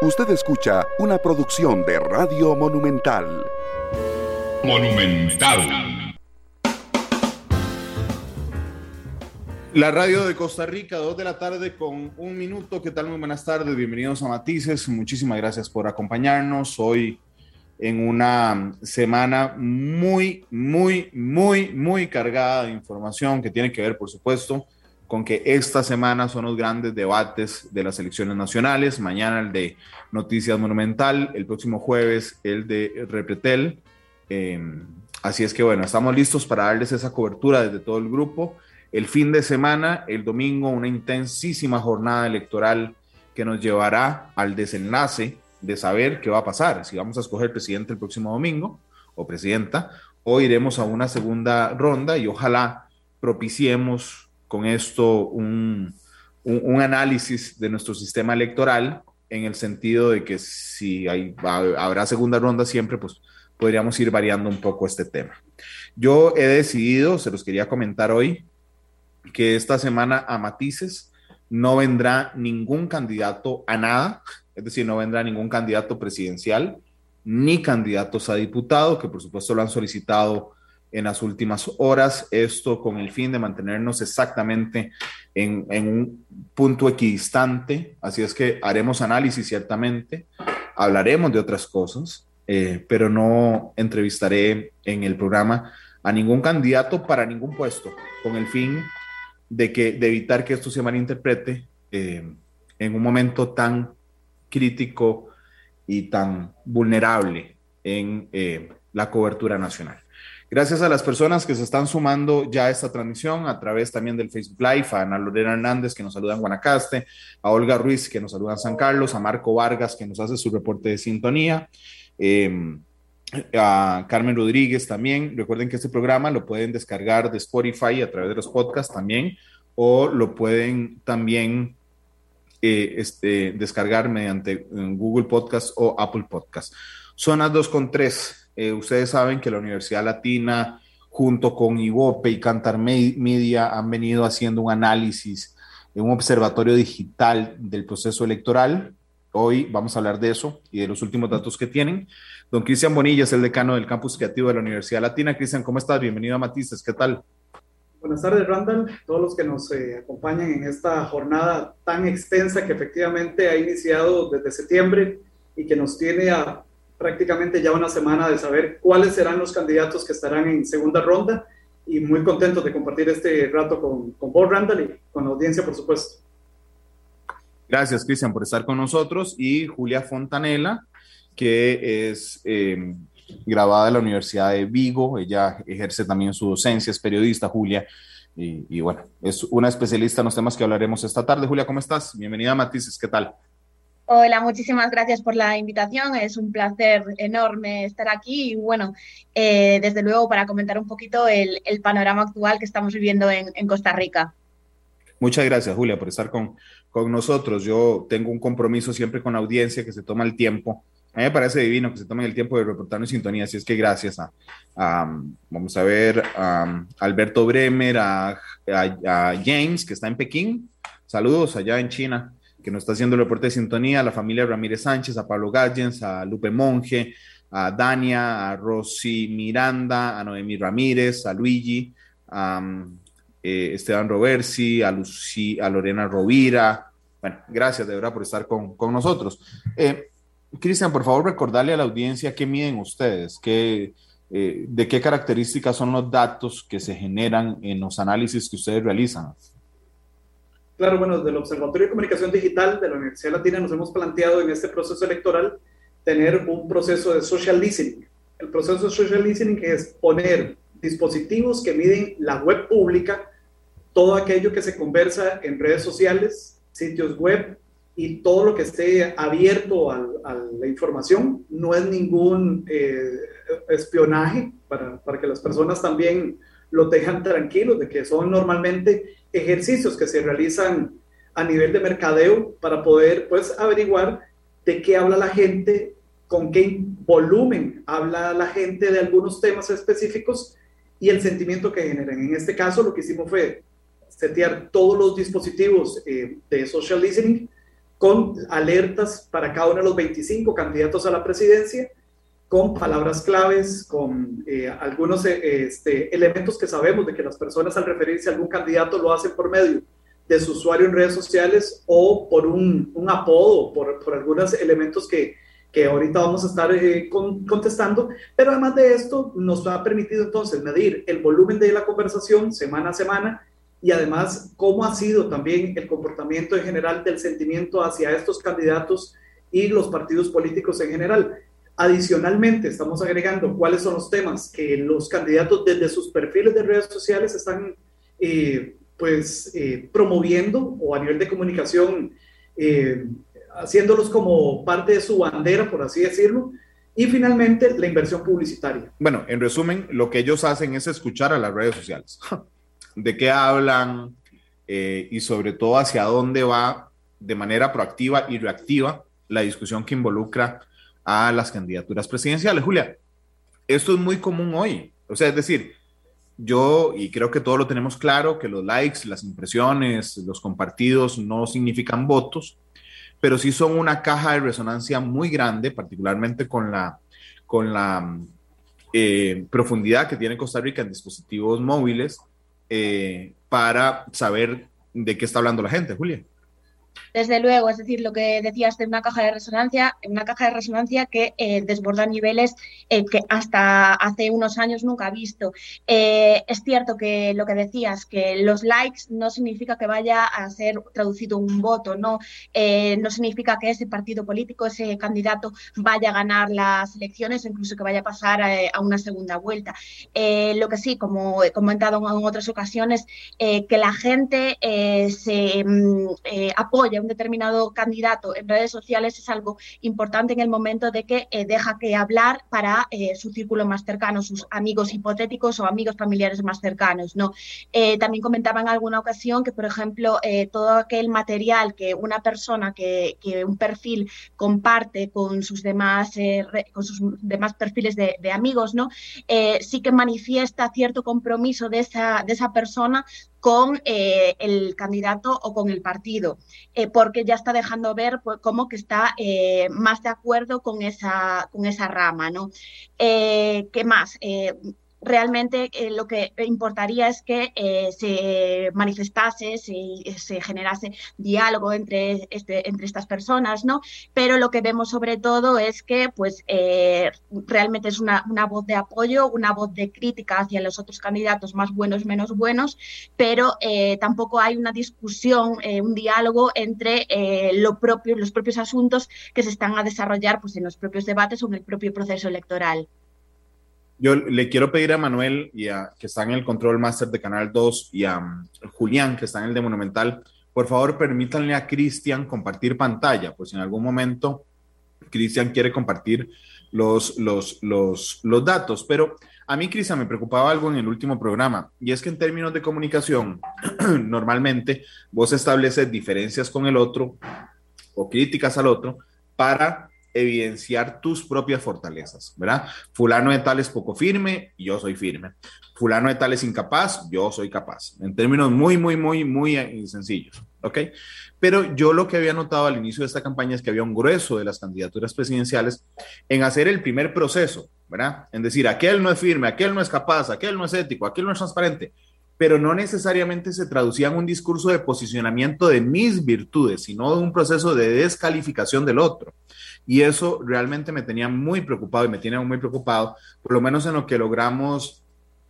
Usted escucha una producción de Radio Monumental. Monumental. La radio de Costa Rica, dos de la tarde con un minuto. ¿Qué tal? Muy buenas tardes. Bienvenidos a Matices. Muchísimas gracias por acompañarnos hoy en una semana muy, muy, muy, muy cargada de información que tiene que ver, por supuesto, con que esta semana son los grandes debates de las elecciones nacionales, mañana el de Noticias Monumental, el próximo jueves el de Repretel. Em, así es que bueno, estamos listos para darles esa cobertura desde todo el grupo. El fin de semana, el domingo, una intensísima jornada electoral que nos llevará al desenlace de saber qué va a pasar, si vamos a escoger presidente el próximo domingo o presidenta, o iremos a una segunda ronda y ojalá propiciemos con esto un, análisis de nuestro sistema electoral en el sentido de que si habrá segunda ronda siempre, pues podríamos ir variando un poco este tema. Yo he decidido, se los quería comentar hoy, que esta semana a matices no vendrá ningún candidato a nada, es decir, no vendrá ningún candidato presidencial ni candidatos a diputado, que por supuesto lo han solicitado en las últimas horas, esto con el fin de mantenernos exactamente en, un punto equidistante, así es que haremos análisis ciertamente, hablaremos de otras cosas, eh, pero no entrevistaré en el programa a ningún candidato para ningún puesto, con el fin de, que, de evitar que esto se malinterprete eh, en un momento tan crítico y tan vulnerable en eh, la cobertura nacional. Gracias a las personas que se están sumando ya a esta transmisión a través también del Facebook Live, a Ana Lorena Hernández que nos saluda en Guanacaste, a Olga Ruiz que nos saluda en San Carlos, a Marco Vargas que nos hace su reporte de sintonía, em, a Carmen Rodríguez también. Recuerden que este programa lo pueden descargar de Spotify a través de los podcasts también, o lo pueden también eh, este, descargar mediante Google Podcast o Apple Podcast. Son las 2 con 3 eh, ustedes saben que la Universidad Latina, junto con IVOPE y Cantar Media, han venido haciendo un análisis en un observatorio digital del proceso electoral. Hoy vamos a hablar de eso y de los últimos datos que tienen. Don Cristian Bonilla es el decano del campus creativo de la Universidad Latina. Cristian, ¿cómo estás? Bienvenido a Matices, ¿qué tal? Buenas tardes, Randall, todos los que nos eh, acompañan en esta jornada tan extensa que efectivamente ha iniciado desde septiembre y que nos tiene a prácticamente ya una semana de saber cuáles serán los candidatos que estarán en segunda ronda y muy contentos de compartir este rato con, con Randall y con la audiencia, por supuesto. Gracias, Cristian, por estar con nosotros y Julia Fontanela, que es eh, grabada en la Universidad de Vigo. Ella ejerce también su docencia, es periodista, Julia. Y, y, bueno, es una especialista en los temas que hablaremos esta tarde. Julia, ¿cómo estás? Bienvenida Matices, ¿qué tal? Hola, muchísimas gracias por la invitación. Es un placer enorme estar aquí y bueno, eh, desde luego para comentar un poquito el, panorama actual que estamos viviendo en, Costa Rica. Muchas gracias, Julia, por estar con, con, nosotros. Yo tengo un compromiso siempre con la audiencia que se toma el tiempo. A mí me parece divino que se tomen el tiempo de reportarnos en sintonía, así es que gracias a, vamos a ver, a Alberto Bremer, a James, que está en Pekín. Saludos allá en China que nos está haciendo el reporte de sintonía, a la familia Ramírez Sánchez, a Pablo Gallens, a Lupe Monge, a Dania, a Rosy Miranda, a Noemí Ramírez, a Luigi, a eh, Esteban Roversi, a, Lucy, a Lorena Rovira. Bueno, gracias de verdad por estar con, con nosotros. Eh, Cristian, por favor, recordarle a la audiencia qué miden ustedes, qué, eh, de qué características son los datos que se generan en los análisis que ustedes realizan. Claro, bueno, desde el Observatorio de Comunicación Digital de la Universidad Latina nos hemos planteado en este proceso electoral tener un proceso de social listening. El proceso de social listening es poner dispositivos que miden la web pública, todo aquello que se conversa en redes sociales, sitios web y todo lo que esté abierto a, la información. No es ningún eh, espionaje para, para que las personas también lo dejan tranquilos de que son normalmente ejercicios que se realizan a nivel de mercadeo para poder pues averiguar de qué habla la gente, con qué volumen habla la gente de algunos temas específicos y el sentimiento que generan. En este caso lo que hicimos fue setear todos los dispositivos eh, de social listening con alertas para cada uno de los 25 candidatos a la presidencia, con palabras claves, con eh, algunos eh, este, elementos que sabemos de que las personas al referirse a algún candidato lo hacen por medio de su usuario en redes sociales o por un, un apodo, por, por algunos elementos que, que ahorita vamos a estar eh, contestando, pero además de esto nos ha permitido entonces medir el volumen de la conversación semana a semana y además cómo ha sido también el comportamiento en general del sentimiento hacia estos candidatos y los partidos políticos en general. Adicionalmente, estamos agregando cuáles son los temas que los candidatos desde sus perfiles de redes sociales están eh, pues eh, promoviendo o a nivel de comunicación eh, haciéndolos como parte de su bandera, por así decirlo. Y finalmente, la inversión publicitaria. Bueno, en resumen, lo que ellos hacen es escuchar a las redes sociales. de qué hablan y sobre todo hacia dónde va de manera proactiva y reactiva la discusión que involucra a las candidaturas presidenciales. Julia, esto es muy común hoy. O sea, es decir, yo, y creo que todos lo tenemos claro, que los likes, las impresiones, los compartidos no significan votos, pero sí son una caja de resonancia muy grande, particularmente con la, con la eh, profundidad que tiene Costa Rica en dispositivos móviles eh, para saber de qué está hablando la gente, Julia. Desde luego, es decir, lo que decías de una caja de resonancia, una caja de resonancia que eh, desborda niveles eh, que hasta hace unos años nunca ha visto. Eh, es cierto que lo que decías, que los likes no significa que vaya a ser traducido un voto, no, no significa que ese partido político, ese candidato vaya a ganar las elecciones o incluso que vaya a pasar a, una segunda vuelta. lo que sí, como he comentado en otras ocasiones, que la gente se mm, apoya determinado candidato en redes sociales es algo importante en el momento de que eh, deja que hablar para eh, su círculo más cercano, sus amigos hipotéticos o amigos familiares más cercanos. ¿no? Eh, también comentaba en alguna ocasión que, por ejemplo, todo aquel material que una persona, que, un perfil comparte con sus demás, con sus demás perfiles de, de amigos, ¿no? sí que manifiesta cierto compromiso de esa, de esa persona con eh, el candidato o con el partido, eh, porque ya está dejando ver pues, cómo que está eh, más de acuerdo con esa, con esa rama. ¿no? ¿Qué más? Realmente eh, lo que importaría es que eh, se manifestase, se, generase diálogo entre, este, entre estas personas, ¿no? Pero lo que vemos sobre todo es que pues eh, realmente es una, voz de apoyo, una voz de crítica hacia los otros candidatos más buenos, menos buenos, pero tampoco hay una discusión, un diálogo entre los propios asuntos que se están a desarrollar pues, en los propios debates o en el propio proceso electoral. Yo le quiero pedir a Manuel, y a, que está en el control master de Canal 2, y a um, Julián, que está en el de Monumental, por favor permítanle a Cristian compartir pantalla, pues en algún momento Cristian quiere compartir los, los, los, los datos. Pero a mí, Cristian, me preocupaba algo en el último programa, y es que en términos de comunicación, normalmente vos estableces diferencias con el otro o críticas al otro para evidenciar tus propias fortalezas, ¿verdad? Fulano de tal es poco firme, yo soy firme. Fulano de tal es incapaz, yo soy capaz. En términos muy, muy, muy, muy eh, sencillos, ¿ok? Pero yo lo que había notado al inicio de esta campaña es que había un grueso de las candidaturas presidenciales en hacer el primer proceso, ¿verdad? En decir, aquel no es firme, aquel no es capaz, aquel no es ético, aquel no es transparente pero no necesariamente se traducía en un discurso de posicionamiento de mis virtudes, sino de un proceso de descalificación del otro. Y eso realmente me tenía muy preocupado y me tiene muy preocupado, por lo menos en lo que logramos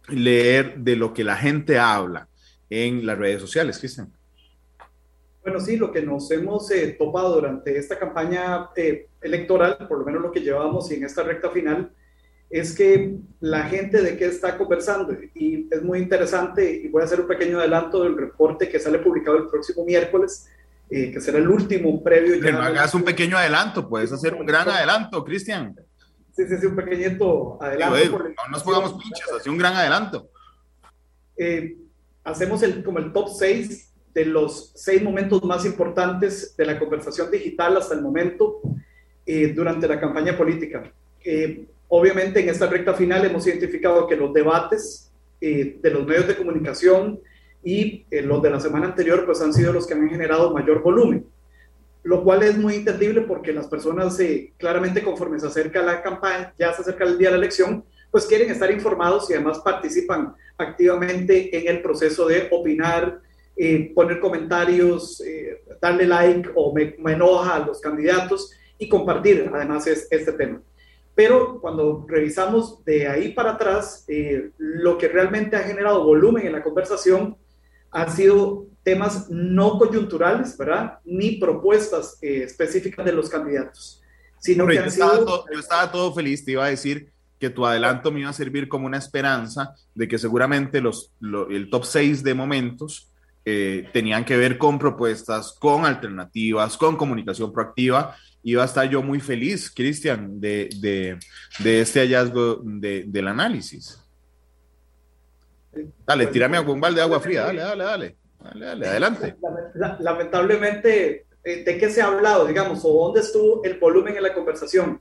leer de lo que la gente habla en las redes sociales, Cristian. Bueno, sí, lo que nos hemos eh, topado durante esta campaña eh, electoral, por lo menos lo que llevamos y en esta recta final, es que la gente de qué está conversando. Y es muy interesante, y voy a hacer un pequeño adelanto del reporte que sale publicado el próximo miércoles, eh, que será el último previo. Pero no hagas un pequeño adelanto, puedes hacer un gran adelanto, Cristian. Sí, sí, sí, un pequeñito adelanto. no nos pongamos pinches, así un gran adelanto. Eh, hacemos el, como el top 6 de los seis momentos más importantes de la conversación digital hasta el momento eh, durante la campaña política. obviamente en esta recta final hemos identificado que los debates de los medios de comunicación y eh, los de la semana anterior pues han sido los que han generado mayor volumen. lo cual es muy entendible porque las personas eh, claramente conforme se acerca la campaña, ya se acerca el día de la elección, pues quieren estar informados y además participan activamente en el proceso de opinar, eh, poner comentarios, eh, darle like o me, enoja a los candidatos y compartir además es, este tema. Pero cuando revisamos de ahí para atrás, lo que realmente ha generado volumen en la conversación han sido temas no coyunturales, ¿verdad? Ni propuestas eh, específicas de los candidatos. Sino que yo, estaba todo, yo estaba todo feliz, te iba a decir que tu adelanto me iba a servir como una esperanza de que seguramente los, el top 6 de momentos eh, tenían que ver con propuestas, con alternativas, con comunicación proactiva. Iba a estar yo muy feliz, Cristian, de, de, de, este hallazgo de, del análisis. Dale, tírame un balde de agua fría, dale, dale, dale. Dale, dale, adelante. Lamentablemente, eh, ¿de qué se ha hablado, digamos, o dónde estuvo el volumen en la conversación?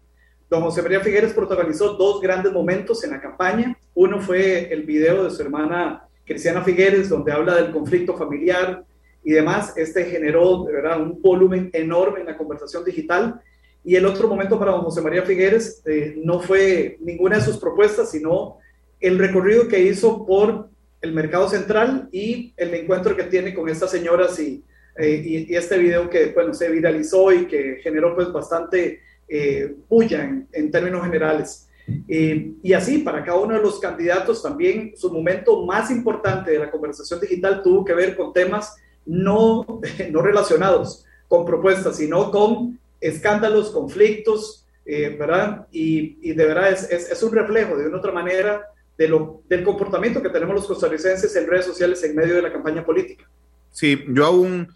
Don José María Figueres protagonizó dos grandes momentos en la campaña. Uno fue el video de su hermana Cristiana Figueres, donde habla del conflicto familiar y demás. Este generó, de verdad, un volumen enorme en la conversación digital. Y el otro momento para don José María Figueres eh, no fue ninguna de sus propuestas, sino el recorrido que hizo por el mercado central y el encuentro que tiene con estas señoras y, eh, este video que bueno, se viralizó y que generó pues bastante eh, bulla en, términos generales. y así, para cada uno de los candidatos también su momento más importante de la conversación digital tuvo que ver con temas no, no relacionados con propuestas, sino con escándalos, conflictos, eh, ¿verdad? Y, de verdad es, es un reflejo de una otra manera de lo, del comportamiento que tenemos los costarricenses en redes sociales en medio de la campaña política. Sí, yo aún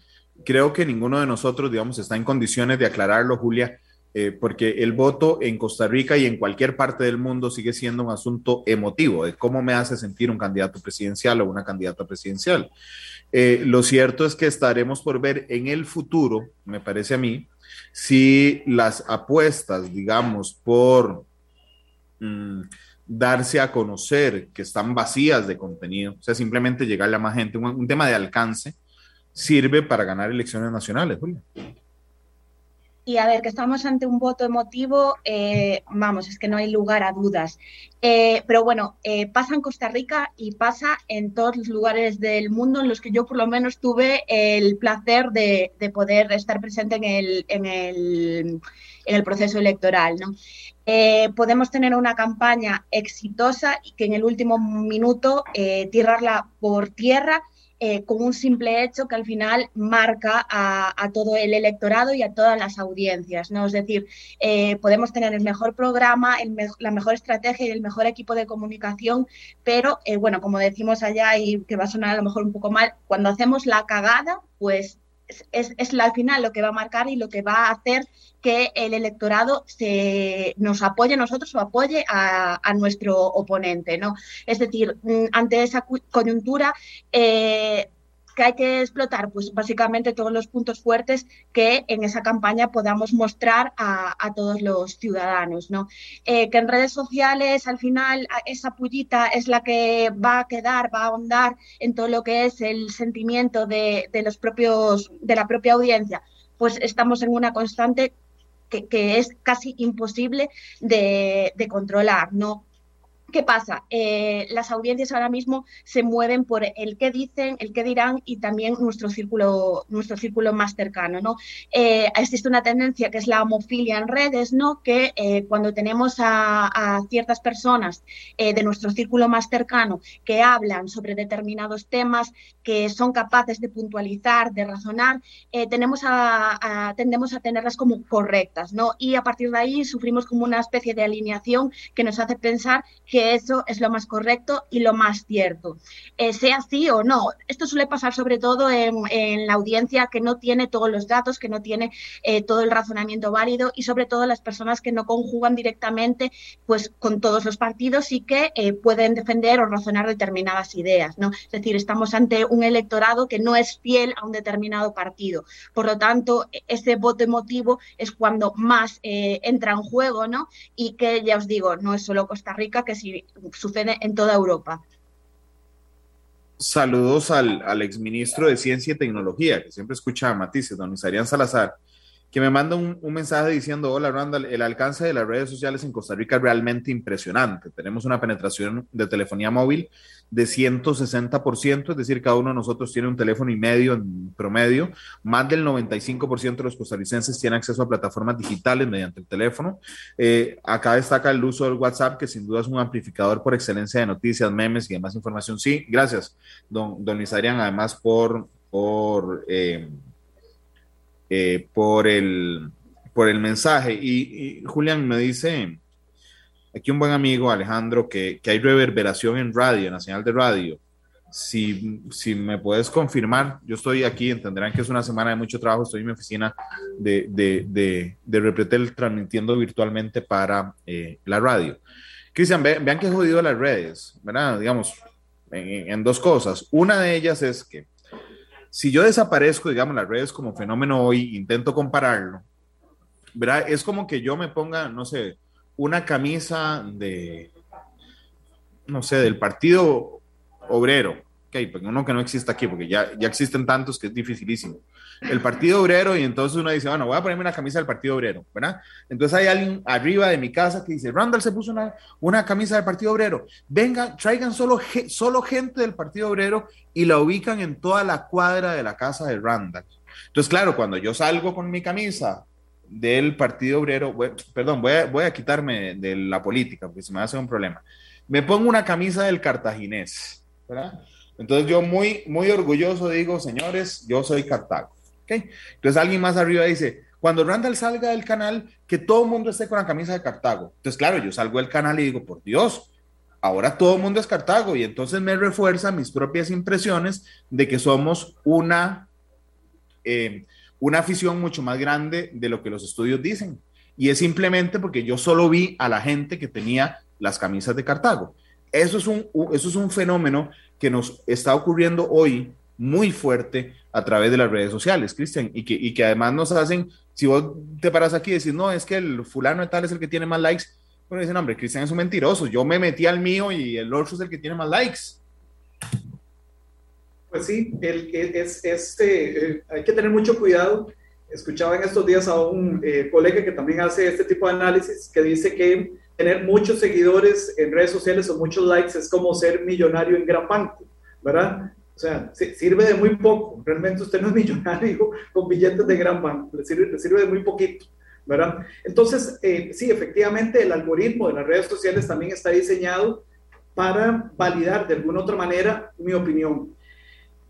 creo que ninguno de nosotros, digamos, está en condiciones de aclararlo, Julia, eh, porque el voto en Costa Rica y en cualquier parte del mundo sigue siendo un asunto emotivo, de cómo me hace sentir un candidato presidencial o una candidata presidencial. Eh, lo cierto es que estaremos por ver en el futuro, me parece a mí, si las apuestas, digamos, por... Mm, darse a conocer, que están vacías de contenido, o sea, simplemente llegarle a más gente, un, tema de alcance, sirve para ganar elecciones nacionales, Julia. Y a ver, que estamos ante un voto emotivo, eh, vamos, es que no hay lugar a dudas. Eh, pero bueno, eh, pasa en Costa Rica y pasa en todos los lugares del mundo en los que yo por lo menos tuve el placer de, de poder estar presente en el, en el, en el proceso electoral. ¿no? Eh, podemos tener una campaña exitosa y que en el último minuto tirarla por tierra eh, con un simple hecho que al final marca a, todo el electorado y a todas las audiencias. ¿no? Es decir, podemos tener el mejor programa, la mejor estrategia y el mejor equipo de comunicación, pero bueno, como decimos allá y que va a sonar a lo mejor un poco mal, cuando hacemos la cagada, pues es, es, al final lo que va a marcar y lo que va a hacer que el electorado se, nos apoye a nosotros o apoye a, nuestro oponente. ¿no? Es decir, mm, ante esa coyuntura, eh, que hay que explotar? Pues básicamente todos los puntos fuertes que en esa campaña podamos mostrar a, todos los ciudadanos, ¿no? Eh, que en redes sociales al final esa pullita es la que va a quedar, va a ahondar en todo lo que es el sentimiento de, los propios, de la propia audiencia. Pues estamos en una constante que, es casi imposible de, de controlar, ¿no? ¿Qué pasa? Eh, las audiencias ahora mismo se mueven por el qué dicen, el qué dirán y también nuestro círculo, nuestro círculo más cercano. ¿no? Eh, existe una tendencia que es la homofilia en redes, ¿no? que eh, cuando tenemos a, ciertas personas de nuestro círculo más cercano que hablan sobre determinados temas, que son capaces de puntualizar, de razonar, tendemos a tenerlas como correctas. ¿no? Y a partir de ahí sufrimos como una especie de alineación que nos hace pensar que eso es lo más correcto y lo más cierto. Eh, sea así o no, esto suele pasar sobre todo en, la audiencia que no tiene todos los datos, que no tiene eh, todo el razonamiento válido y sobre todo las personas que no conjugan directamente pues, con todos los partidos y que eh, pueden defender o razonar determinadas ideas. ¿no? Es decir, estamos ante un electorado que no es fiel a un determinado partido. Por lo tanto, ese voto emotivo es cuando más entra en juego ¿no? y que ya os digo, no es solo Costa Rica, que si sucede en toda Europa. Saludos al, exministro de Ciencia y Tecnología, que siempre escucha a matices, don Isarían Salazar, que me manda un, mensaje diciendo, hola Randall, el alcance de las redes sociales en Costa Rica es realmente impresionante. Tenemos una penetración de telefonía móvil de 160%, es decir, cada uno de nosotros tiene un teléfono y medio en promedio. Más del 95% de los costarricenses tienen acceso a plataformas digitales mediante el teléfono. Eh, acá destaca el uso del WhatsApp, que sin duda es un amplificador por excelencia de noticias, memes y demás información. Sí, gracias, don, don además por... por eh, eh, por, el, por el mensaje. Y, Julián me dice, aquí un buen amigo, Alejandro, que, hay reverberación en radio, en la señal de radio. Si, si, me puedes confirmar, yo estoy aquí, entenderán que es una semana de mucho trabajo, estoy en mi oficina de, de, de, Repretel transmitiendo virtualmente para eh, la radio. Cristian, vean que he jodido las redes, ¿verdad? Digamos, en, dos cosas. Una de ellas es que si yo desaparezco, digamos, las redes como fenómeno hoy, intento compararlo, ¿verdad? Es como que yo me ponga, no sé, una camisa de, no sé, del partido obrero, ok, pues uno que no existe aquí, porque ya, ya existen tantos que es dificilísimo el Partido Obrero y entonces uno dice, bueno, voy a ponerme una camisa del Partido Obrero, ¿verdad? Entonces hay alguien arriba de mi casa que dice, Randall se puso una, una camisa del Partido Obrero, venga, traigan solo, solo gente del Partido Obrero y la ubican en toda la cuadra de la casa de Randall. Entonces, claro, cuando yo salgo con mi camisa del Partido Obrero, perdón, voy a, voy a quitarme de la política porque se me hace un problema. Me pongo una camisa del cartaginés, ¿verdad? Entonces yo muy, muy orgulloso digo, señores, yo soy Cartago. Entonces alguien más arriba dice, cuando Randall salga del canal, que todo el mundo esté con la camisa de Cartago. Entonces, claro, yo salgo del canal y digo, por Dios, ahora todo el mundo es Cartago y entonces me refuerza mis propias impresiones de que somos una, eh, una afición mucho más grande de lo que los estudios dicen. Y es simplemente porque yo solo vi a la gente que tenía las camisas de Cartago. Eso es un, eso es un fenómeno que nos está ocurriendo hoy muy fuerte a través de las redes sociales, Cristian, y que, y que además nos hacen, si vos te paras aquí y decís, no, es que el fulano de tal es el que tiene más likes, bueno, dicen, hombre, Cristian es un mentiroso, yo me metí al mío y el otro es el que tiene más likes. Pues sí, el, es, este, eh, hay que tener mucho cuidado. Escuchaba en estos días a un eh, colega que también hace este tipo de análisis que dice que tener muchos seguidores en redes sociales o muchos likes es como ser millonario en gran banco, ¿verdad? O sea, sirve de muy poco. Realmente usted no es millonario con billetes de gran banco, le sirve, sirve de muy poquito. ¿verdad? Entonces, eh, sí, efectivamente, el algoritmo de las redes sociales también está diseñado para validar de alguna otra manera mi opinión.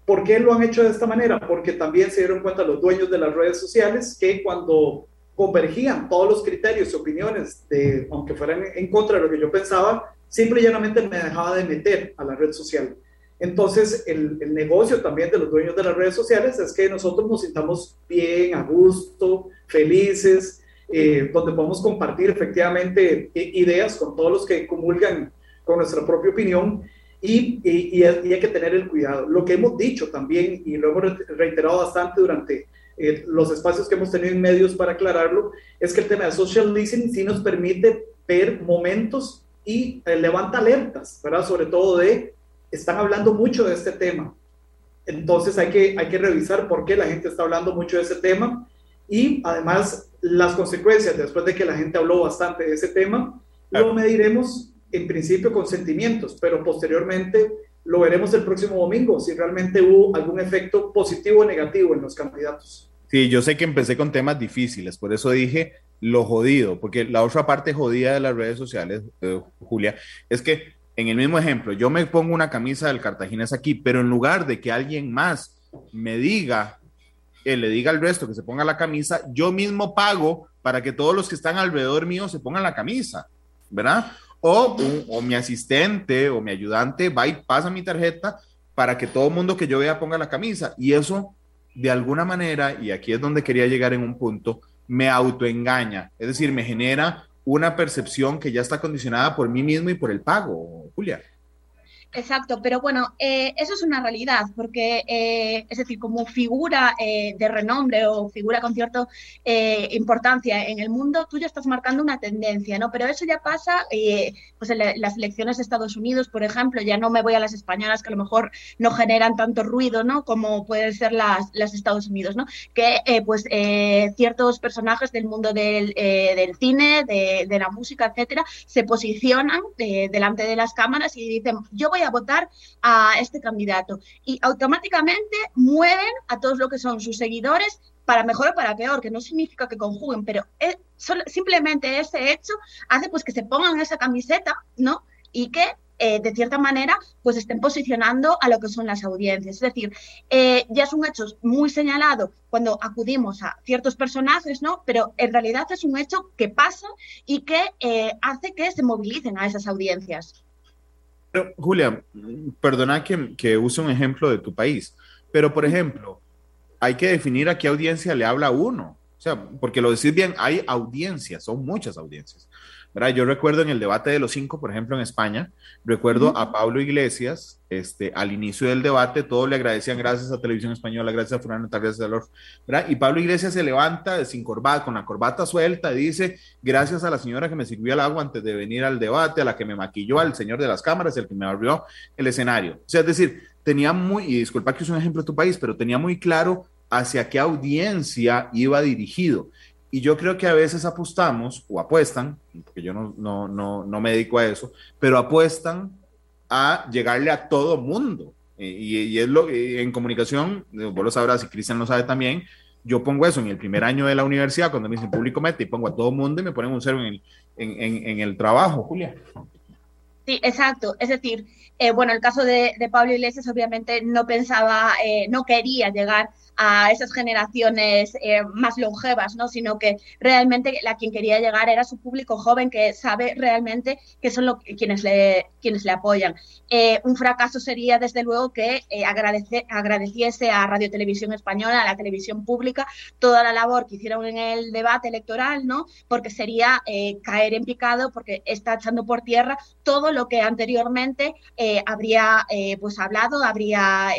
¿Por qué lo han hecho de esta manera? Porque también se dieron cuenta los dueños de las redes sociales que cuando convergían todos los criterios y opiniones, de, aunque fueran en contra de lo que yo pensaba, simple y llanamente me dejaba de meter a la red social. Entonces, el, negocio también de los dueños de las redes sociales es que nosotros nos sintamos bien, a gusto, felices, eh, donde podemos compartir efectivamente ideas con todos los que comulgan con nuestra propia opinión y, y, hay que tener el cuidado. Lo que hemos dicho también, y lo hemos reiterado bastante durante eh, los espacios que hemos tenido en medios para aclararlo, es que el tema de social listening sí nos permite ver momentos y eh, levanta alertas, ¿verdad? Sobre todo de están hablando mucho de este tema. Entonces hay que, hay que revisar por qué la gente está hablando mucho de ese tema y además las consecuencias después de que la gente habló bastante de ese tema, lo mediremos en principio con sentimientos, pero posteriormente lo veremos el próximo domingo si realmente hubo algún efecto positivo o negativo en los candidatos. Sí, yo sé que empecé con temas difíciles, por eso dije lo jodido, porque la otra parte jodida de las redes sociales, eh, Julia, es que en el mismo ejemplo, yo me pongo una camisa del Cartaginés aquí, pero en lugar de que alguien más me diga, que le diga al resto que se ponga la camisa, yo mismo pago para que todos los que están alrededor mío se pongan la camisa, ¿verdad? O, o mi asistente o mi ayudante va y pasa mi tarjeta para que todo el mundo que yo vea ponga la camisa. Y eso, de alguna manera, y aquí es donde quería llegar en un punto, me autoengaña, es decir, me genera una percepción que ya está condicionada por mí mismo y por el pago, Julia. Exacto, pero bueno, eh, eso es una realidad, porque eh, es decir, como figura eh, de renombre o figura con cierta importancia en el mundo, tú ya estás marcando una tendencia, ¿no? Pero eso ya pasa, pues en las elecciones de Estados Unidos, por ejemplo, ya no me voy a las españolas que a lo mejor no generan tanto ruido, ¿no? Como pueden ser las, las Estados Unidos, ¿no? Que pues ciertos personajes del mundo del, del cine, de, de, la música, etcétera, se posicionan delante de las cámaras y dicen, yo voy a votar a este candidato. Y automáticamente mueven a todos lo que son sus seguidores para mejor o para peor, que no significa que conjuguen, pero es, simplemente ese hecho hace pues que se pongan esa camiseta, ¿no? Y que eh, de cierta manera, pues estén posicionando a lo que son las audiencias. Es decir, eh, ya es un hecho muy señalado cuando acudimos a ciertos personajes, ¿no? Pero en realidad es un hecho que pasa y que eh, hace que se movilicen a esas audiencias. Julia, perdona que, que use un ejemplo de tu país, pero por ejemplo, hay que definir a qué audiencia le habla uno. O sea, porque lo decís bien, hay audiencias, son muchas audiencias. Yo recuerdo en el debate de los cinco, por ejemplo, en España, recuerdo a Pablo Iglesias, este, al inicio del debate, todos le agradecían gracias a Televisión Española, gracias a Fernando gracias a Lord, ¿verdad? Y Pablo Iglesias se levanta sin corbata, con la corbata suelta, y dice, gracias a la señora que me sirvió el agua antes de venir al debate, a la que me maquilló, al señor de las cámaras, el que me abrió el escenario. O sea, es decir, tenía muy, y disculpa que es un ejemplo de tu país, pero tenía muy claro hacia qué audiencia iba dirigido. Y yo creo que a veces apostamos o apuestan, porque yo no, no, no, no me dedico a eso, pero apuestan a llegarle a todo mundo. Y, y es lo en comunicación, vos lo sabrás y Cristian lo sabe también, yo pongo eso en el primer año de la universidad, cuando me dicen público mete y pongo a todo mundo y me ponen un cero en el, en, en, el trabajo, Julia. Sí, exacto. Es decir, eh, bueno, el caso de, de, Pablo Iglesias obviamente no pensaba, eh, no quería llegar a esas generaciones eh, más longevas, ¿no? sino que realmente la quien quería llegar era su público joven que sabe realmente que son lo, quienes, le, quienes le apoyan. Eh, un fracaso sería, desde luego, que eh, agradece, agradeciese a Radio Televisión Española, a la televisión pública, toda la labor que hicieron en el debate electoral, ¿no? porque sería caer en picado, porque está echando por tierra todo lo que anteriormente habría pues hablado, habría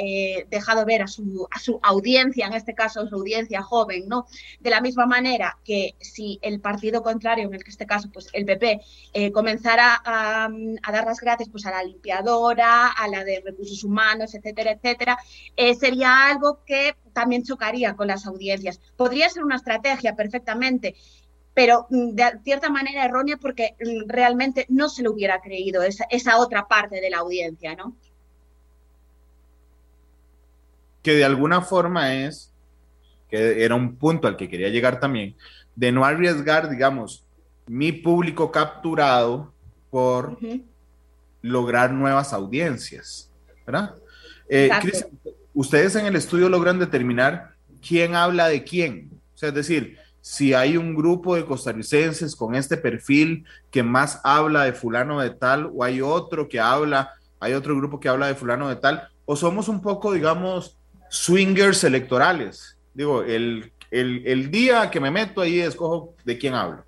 dejado ver a su, a su audiencia en este caso su audiencia joven, ¿no? De la misma manera que si el partido contrario, en este caso pues el PP, eh, comenzara a, dar las gracias pues a la limpiadora, a la de recursos humanos, etcétera, etcétera, eh, sería algo que también chocaría con las audiencias. Podría ser una estrategia perfectamente, pero mm, de cierta manera errónea porque mm, realmente no se lo hubiera creído esa otra parte de la audiencia, ¿no? Que de alguna forma es, que era un punto al que quería llegar también, de no arriesgar, digamos, mi público capturado por lograr nuevas audiencias, ¿verdad? Eh, ustedes en el estudio logran determinar quién habla de quién, o sea, es decir, si hay un grupo de costarricenses con este perfil que más habla de fulano de tal, o hay otro que habla, hay otro grupo que habla de fulano de tal, o somos un poco, digamos, swingers electorales. Digo, el, el, día que me meto ahí escojo de quién hablo.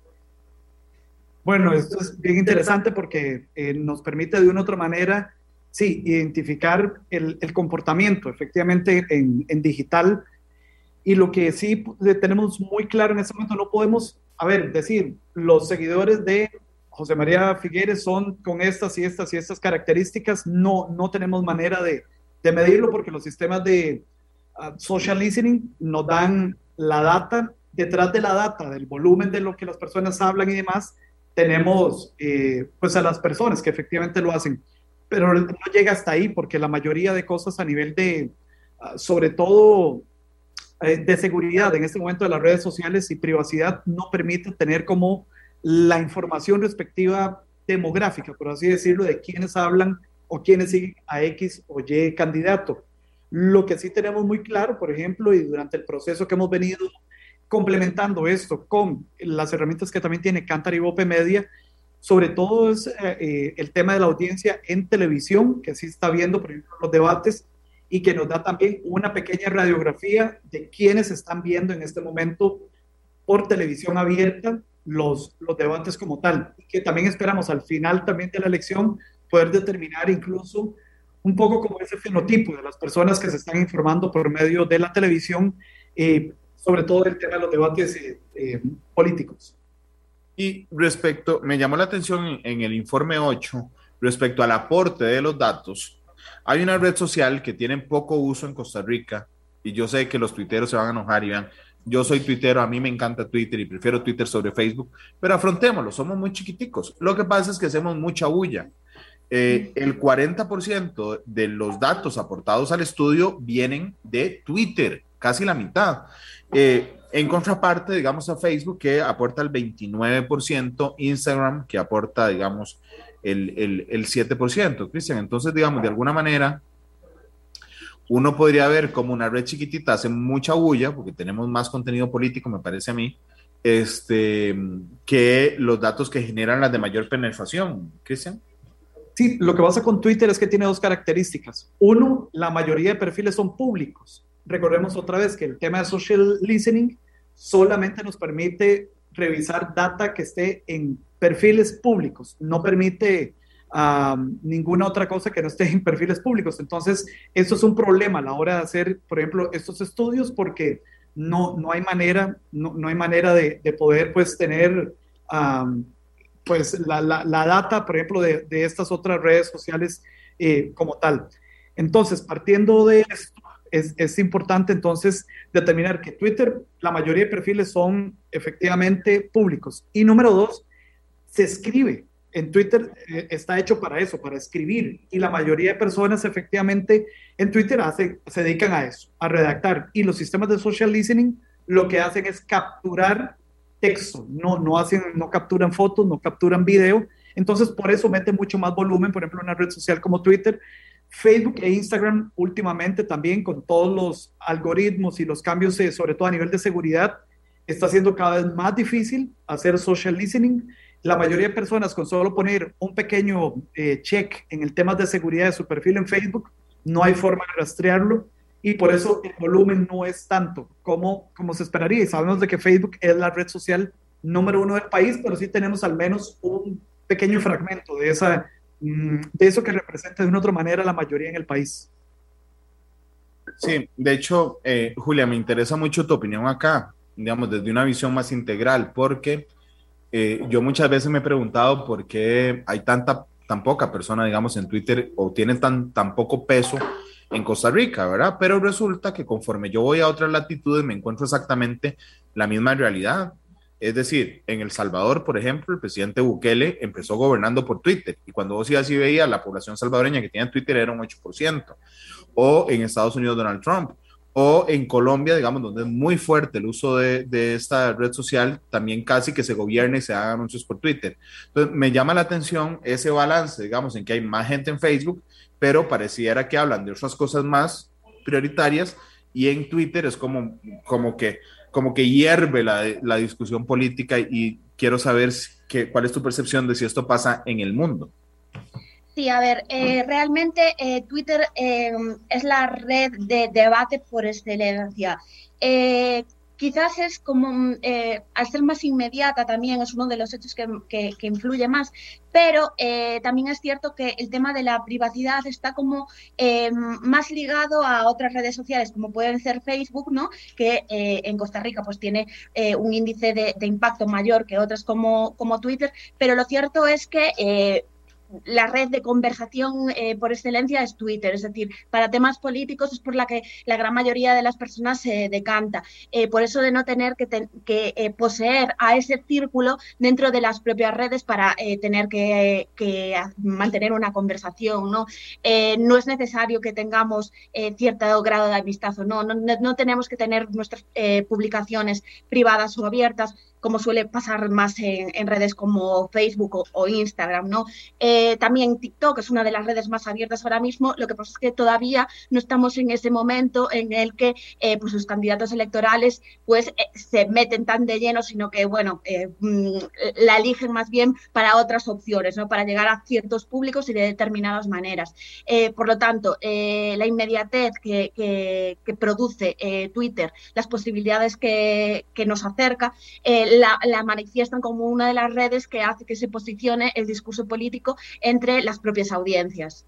Bueno, esto es bien interesante porque eh, nos permite de una otra manera, sí, identificar el, el comportamiento efectivamente en, en, digital. Y lo que sí tenemos muy claro en este momento, no podemos, a ver, decir, los seguidores de José María Figueres son con estas y estas y estas características, no, no tenemos manera de, de medirlo porque los sistemas de, social listening nos dan la data, detrás de la data, del volumen de lo que las personas hablan y demás, tenemos eh, pues a las personas que efectivamente lo hacen, pero no llega hasta ahí porque la mayoría de cosas a nivel de, ah, sobre todo eh, de seguridad en este momento de las redes sociales y privacidad, no permite tener como la información respectiva demográfica, por así decirlo, de quiénes hablan o quiénes siguen a X o Y candidato. Lo que sí tenemos muy claro, por ejemplo, y durante el proceso que hemos venido complementando esto con las herramientas que también tiene Cantar y Bope Media, sobre todo es eh, eh, el tema de la audiencia en televisión, que sí está viendo, por ejemplo, los debates y que nos da también una pequeña radiografía de quienes están viendo en este momento por televisión abierta los, los debates como tal. Y que también esperamos al final también de la elección poder determinar incluso un poco como ese fenotipo de las personas que se están informando por medio de la televisión, eh, sobre todo el tema de los debates eh, eh, políticos. Y respecto, me llamó la atención en, el informe 8, respecto al aporte de los datos, hay una red social que tiene poco uso en Costa Rica, y yo sé que los tuiteros se van a enojar y vean, yo soy tuitero, a mí me encanta Twitter y prefiero Twitter sobre Facebook, pero afrontémoslo, somos muy chiquiticos. Lo que pasa es que hacemos mucha bulla. Eh, el 40% de los datos aportados al estudio vienen de Twitter, casi la mitad. Eh, en contraparte, digamos, a Facebook, que aporta el 29%, Instagram, que aporta, digamos, el, el, el 7%, Cristian. Entonces, digamos, de alguna manera, uno podría ver como una red chiquitita hace mucha bulla, porque tenemos más contenido político, me parece a mí, este, que los datos que generan las de mayor penetración, Cristian. Sí, lo que pasa con Twitter es que tiene dos características. Uno, la mayoría de perfiles son públicos. Recordemos otra vez que el tema de social listening solamente nos permite revisar data que esté en perfiles públicos, no permite ninguna otra cosa que no esté en perfiles públicos. Entonces, eso es un problema a la hora de hacer, por ejemplo, estos estudios porque no, no hay manera, no, no hay manera de, de, poder pues tener pues la, la, la, data, por ejemplo, de, de estas otras redes sociales eh, como tal. Entonces, partiendo de esto, es, es, importante entonces determinar que Twitter, la mayoría de perfiles son efectivamente públicos. Y número dos, se escribe. En Twitter eh, está hecho para eso, para escribir. Y la mayoría de personas efectivamente en Twitter hace, se dedican a eso, a redactar. Y los sistemas de social listening lo que hacen es capturar texto, no, no, hacen, no capturan fotos, no capturan video. Entonces, por eso mete mucho más volumen, por ejemplo, en una red social como Twitter. Facebook e Instagram últimamente también con todos los algoritmos y los cambios, eh, sobre todo a nivel de seguridad, está siendo cada vez más difícil hacer social listening. La mayoría de personas con solo poner un pequeño eh, check en el tema de seguridad de su perfil en Facebook, no hay forma de rastrearlo y por eso el volumen no es tanto como, como se esperaría. Y sabemos de que Facebook es la red social número uno del país, pero sí tenemos al menos un pequeño fragmento de, esa, mm, de eso que representa de una otra manera la mayoría en el país. Sí, de hecho, eh, Julia, me interesa mucho tu opinión acá, digamos, desde una visión más integral, porque eh, yo muchas veces me he preguntado por qué hay tanta, tan poca persona, digamos, en Twitter o tienen tan, tan poco peso en Costa Rica, ¿verdad? Pero resulta que conforme yo voy a otras latitudes me encuentro exactamente la misma realidad. Es decir, en El Salvador, por ejemplo, el presidente Bukele empezó gobernando por Twitter y cuando vos ibas y veías, la población salvadoreña que tiene Twitter era un 8%. O en Estados Unidos, Donald Trump. O en Colombia, digamos, donde es muy fuerte el uso de, de esta red social, también casi que se gobierne y se haga anuncios por Twitter. Entonces, me llama la atención ese balance, digamos, en que hay más gente en Facebook pero pareciera que hablan de otras cosas más prioritarias y en Twitter es como, como, que, como que hierve la, la discusión política y quiero saber que, cuál es tu percepción de si esto pasa en el mundo. Sí, a ver, eh, realmente eh, Twitter eh, es la red de debate por excelencia. Quizás es como, eh, al ser más inmediata también es uno de los hechos que, que, influye más, pero eh, también es cierto que el tema de la privacidad está como eh, más ligado a otras redes sociales, como pueden ser Facebook, ¿no? que eh, en Costa Rica pues tiene eh, un índice de, de, impacto mayor que otras como, como Twitter, pero lo cierto es que eh, la red de conversación eh, por excelencia es Twitter, es decir, para temas políticos es por la que la gran mayoría de las personas se decanta. Eh, por eso de no tener que, eh, poseer a ese círculo dentro de las propias redes para tener que, mantener una conversación. No, no es necesario que tengamos cierto grado de amistad o no, no tenemos que tener nuestras publicaciones privadas o abiertas como suele pasar más en, redes como Facebook o, Instagram, ¿no? Eh, también TikTok es una de las redes más abiertas ahora mismo, lo que pasa es que todavía no estamos en ese momento en el que eh, pues los candidatos electorales pues eh, se meten tan de lleno, sino que, bueno, eh, mm, la eligen más bien para otras opciones, ¿no? Para llegar a ciertos públicos y de determinadas maneras. Eh, por lo tanto, la inmediatez que, produce Twitter, las posibilidades que, que nos acerca, la, la, manifiestan como una de las redes que hace que se posicione el discurso político entre las propias audiencias.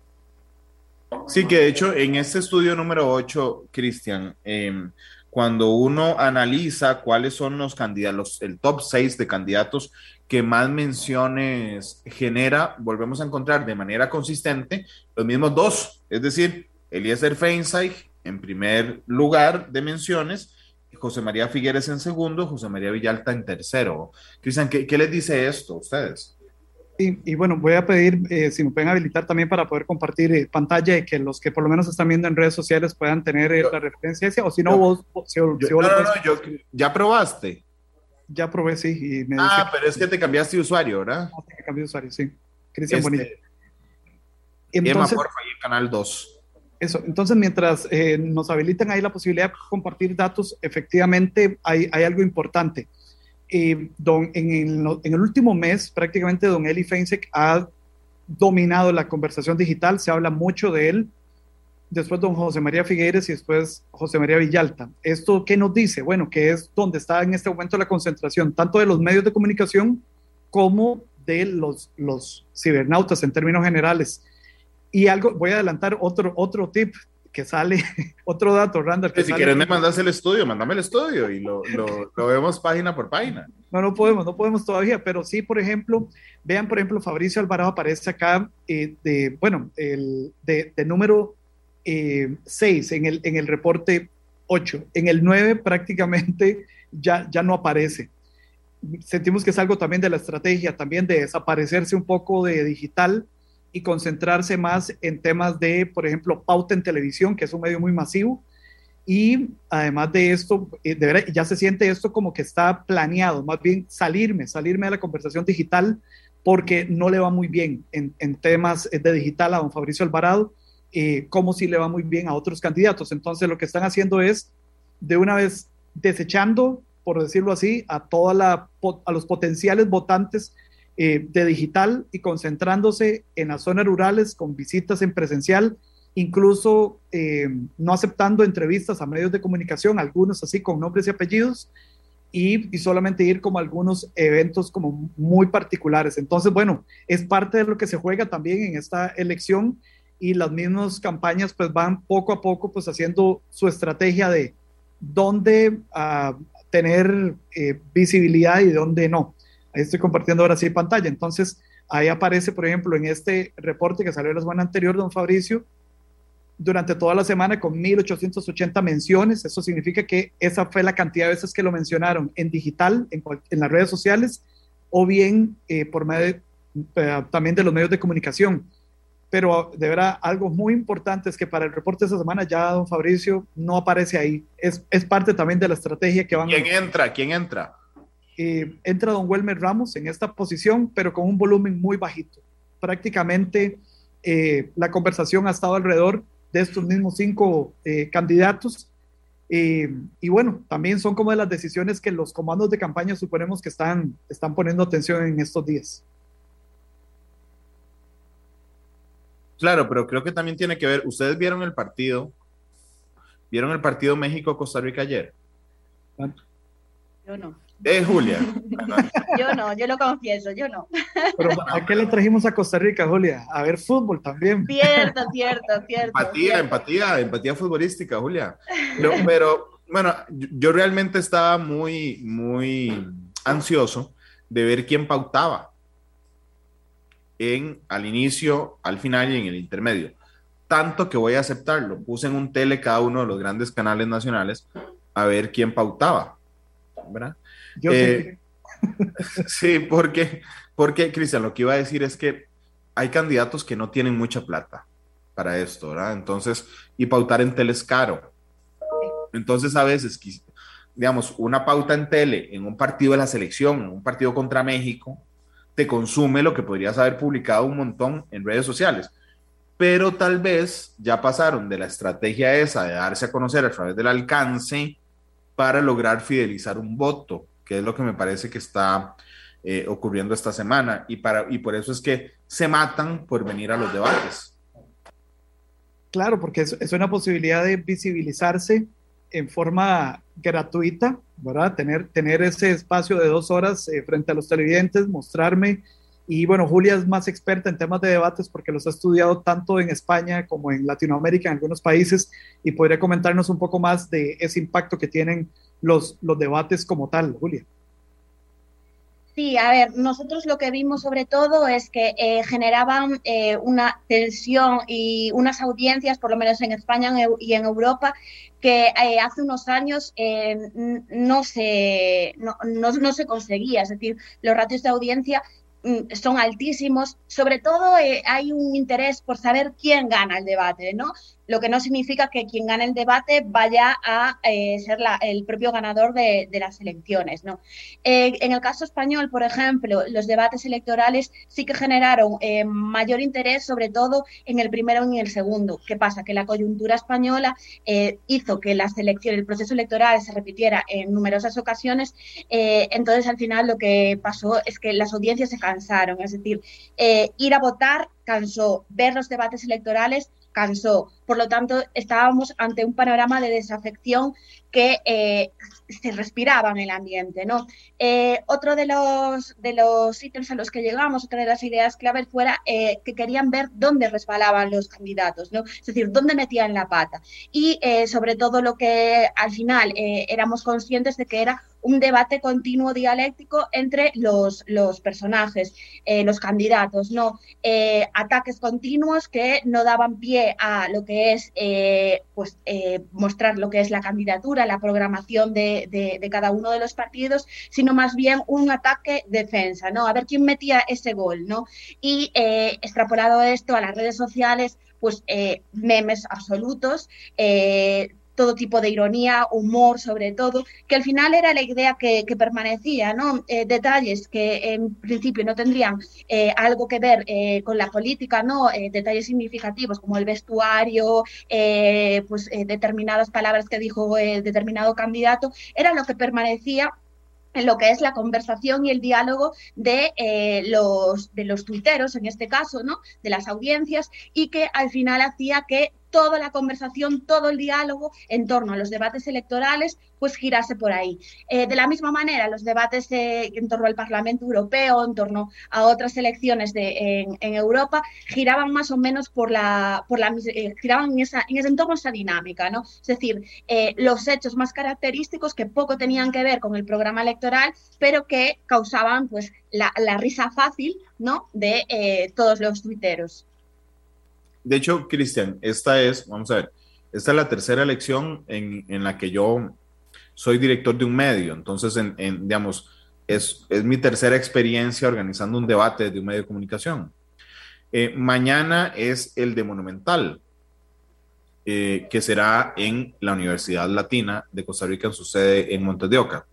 Sí, que de hecho en este estudio número 8, Cristian, em, cuando uno analiza cuáles son los candidatos, el top 6 de candidatos que más menciones genera, volvemos a encontrar de manera consistente los mismos dos, es decir, Eliezer Feinstein en primer lugar de menciones, José María Figueres en segundo, José María Villalta en tercero. Cristian, ¿qué, ¿qué, les dice esto a ustedes? Y, y bueno, voy a pedir eh, si me pueden habilitar también para poder compartir eh, pantalla y que los que por lo menos están viendo en redes sociales puedan tener eh, la referencia o si no, yo, vos, si, yo, si no, vos no, no, yo, ya probaste. Ya probé, sí. Y me ah, dice, pero es que te cambiaste de usuario, ¿verdad? Ah, que cambié de usuario, sí. Cristian Este, Bonilla. Emma, porfa, Canal 2. Eso, entonces mientras eh, nos habilitan ahí la posibilidad de compartir datos, efectivamente hay, hay algo importante. Eh, don, en, el, en, el, último mes, prácticamente don Eli Feinsek ha dominado la conversación digital, se habla mucho de él, después don José María Figueres y después José María Villalta. ¿Esto qué nos dice? Bueno, que es donde está en este momento la concentración, tanto de los medios de comunicación como de los, los cibernautas en términos generales. Y algo, voy a adelantar otro, otro tip que sale, otro dato, Randall. Que si quieres me mandas el estudio, mándame el estudio y lo, lo, lo, vemos página por página. No, no podemos, no podemos todavía, pero sí, por ejemplo, vean, por ejemplo, Fabricio Alvarado aparece acá eh, de, bueno, el, de, de número 6 eh, en, el, en el reporte 8. En el 9 prácticamente ya, ya no aparece. Sentimos que es algo también de la estrategia, también de desaparecerse un poco de digital y concentrarse más en temas de, por ejemplo, pauta en televisión, que es un medio muy masivo. Y además de esto, eh, ya se siente esto como que está planeado, más bien salirme, salirme de la conversación digital, porque no le va muy bien en, en temas de digital a don Fabricio Alvarado, eh, como si le va muy bien a otros candidatos. Entonces, lo que están haciendo es, de una vez, desechando, por decirlo así, a, toda la, a los potenciales votantes eh, de digital y concentrándose en las zonas rurales con visitas en presencial, incluso eh, no aceptando entrevistas a medios de comunicación, algunos así con nombres y apellidos, y, y, solamente ir como algunos eventos como muy particulares. Entonces, bueno, es parte de lo que se juega también en esta elección y las mismas campañas pues van poco a poco pues haciendo su estrategia de dónde uh, tener eh, visibilidad y dónde no. Estoy compartiendo ahora sí pantalla. Entonces, ahí aparece, por ejemplo, en este reporte que salió la semana anterior, don Fabricio, durante toda la semana con 1.880 menciones. Eso significa que esa fue la cantidad de veces que lo mencionaron en digital, en, en las redes sociales, o bien eh, por medio de, también de los medios de comunicación. Pero de verdad, algo muy importante es que para el reporte de esta semana ya don Fabricio no aparece ahí. Es, es parte también de la estrategia que van ¿Quién a... entra? ¿Quién entra? Eh, entra don Welmer Ramos en esta posición, pero con un volumen muy bajito. Prácticamente eh, la conversación ha estado alrededor de estos mismos cinco eh, candidatos. Eh, y bueno, también son como de las decisiones que los comandos de campaña suponemos que están, están poniendo atención en estos días. Claro, pero creo que también tiene que ver, ustedes vieron el partido, vieron el partido México-Costa Rica ayer. Yo no. Eh, Julia. yo no, yo lo confieso, yo no. Pero ¿a qué le trajimos a Costa Rica, Julia? A ver fútbol también. Cierto, cierto, cierto. Empatía, cierto. empatía, empatía futbolística, Julia. Pero, pero, bueno, yo realmente estaba muy, muy ansioso de ver quién pautaba en al inicio, al final y en el intermedio. Tanto que voy a aceptarlo. Puse en un tele cada uno de los grandes canales nacionales a ver quién pautaba. ¿Verdad? Eh, sí. sí, porque, porque, Cristian, lo que iba a decir es que hay candidatos que no tienen mucha plata para esto, ¿verdad? Entonces, y pautar en tele es caro. Entonces, a veces, digamos, una pauta en tele en un partido de la selección, en un partido contra México, te consume lo que podrías haber publicado un montón en redes sociales. Pero tal vez ya pasaron de la estrategia esa de darse a conocer a través del alcance para lograr fidelizar un voto, que es lo que me parece que está eh, ocurriendo esta semana. Y, para, y por eso es que se matan por venir a los debates. Claro, porque es, una posibilidad de visibilizarse en forma gratuita, ¿verdad? Tener, tener ese espacio de dos horas eh, frente a los televidentes, mostrarme Y bueno, Julia es más experta en temas de debates porque los ha estudiado tanto en España como en Latinoamérica, en algunos países, y podría comentarnos un poco más de ese impacto que tienen los, los debates como tal, Julia. Sí, a ver, nosotros lo que vimos sobre todo es que eh, generaban eh, una tensión y unas audiencias, por lo menos en España y en Europa, que eh, hace unos años no, se, no, no, se conseguía. Es decir, los ratios de audiencia son altísimos. Sobre todo hay un interés por saber quién gana el debate, ¿no? Lo que no significa que quien gane el debate vaya a eh, ser el propio ganador de, las elecciones. ¿no? Eh, en el caso español, por ejemplo, los debates electorales sí que generaron eh, mayor interés, sobre todo en el primero y en el segundo. ¿Qué pasa? Que la coyuntura española hizo que las elecciones, el proceso electoral se repitiera en numerosas ocasiones, entonces al final lo que pasó es que las audiencias se cansaron, es decir, ir a votar cansó, ver los debates electorales cansó. Por lo tanto, estábamos ante un panorama de desafección que eh, se respiraba en el ambiente. ¿no? Eh, otro de los, de los ítems a los que llegamos, otra de las ideas claves, fuera eh, que querían ver dónde resbalaban los candidatos, ¿no? es decir, dónde metían la pata. Y sobre todo lo que al final éramos conscientes de que era un debate continuo dialéctico entre los, los personajes, los candidatos, ¿no? ataques continuos que no daban pie a lo que es pues, mostrar lo que es la candidatura la programación de, cada uno de los partidos, sino más bien un ataque-defensa, ¿no? A ver quién metía ese gol, ¿no? Y eh, extrapolado esto a las redes sociales, pues eh, memes absolutos, eh, todo tipo de ironía, humor sobre todo, que al final era la idea que, permanecía, ¿no? Eh, detalles que en principio no tendrían eh, algo que ver eh, con la política, ¿no? detalles significativos como el vestuario, pues determinadas palabras que dijo determinado candidato, era lo que permanecía en lo que es la conversación y el diálogo de, los, de los tuiteros, en este caso, ¿no? de las audiencias, y que al final hacía que toda la conversación, todo el diálogo en torno a los debates electorales, pues girase por ahí. Eh, de la misma manera, los debates en torno al Parlamento Europeo, en torno a otras elecciones de, en, Europa, giraban más o menos por la, por la eh, giraban en, esa, en ese entorno, esa dinámica, ¿no? Es decir, eh, los hechos más característicos que poco tenían que ver con el programa electoral, pero que causaban pues la, la risa fácil, ¿no? De todos los tuiteros de hecho, Cristian, esta es, vamos a ver, esta es la tercera elección en, la que yo soy director de un medio. Entonces, en, digamos, es, mi tercera experiencia organizando un debate de un medio de comunicación. Eh, mañana es el de Monumental, eh, que será en la Universidad Latina de Costa Rica, en su sede en Montes de Oca.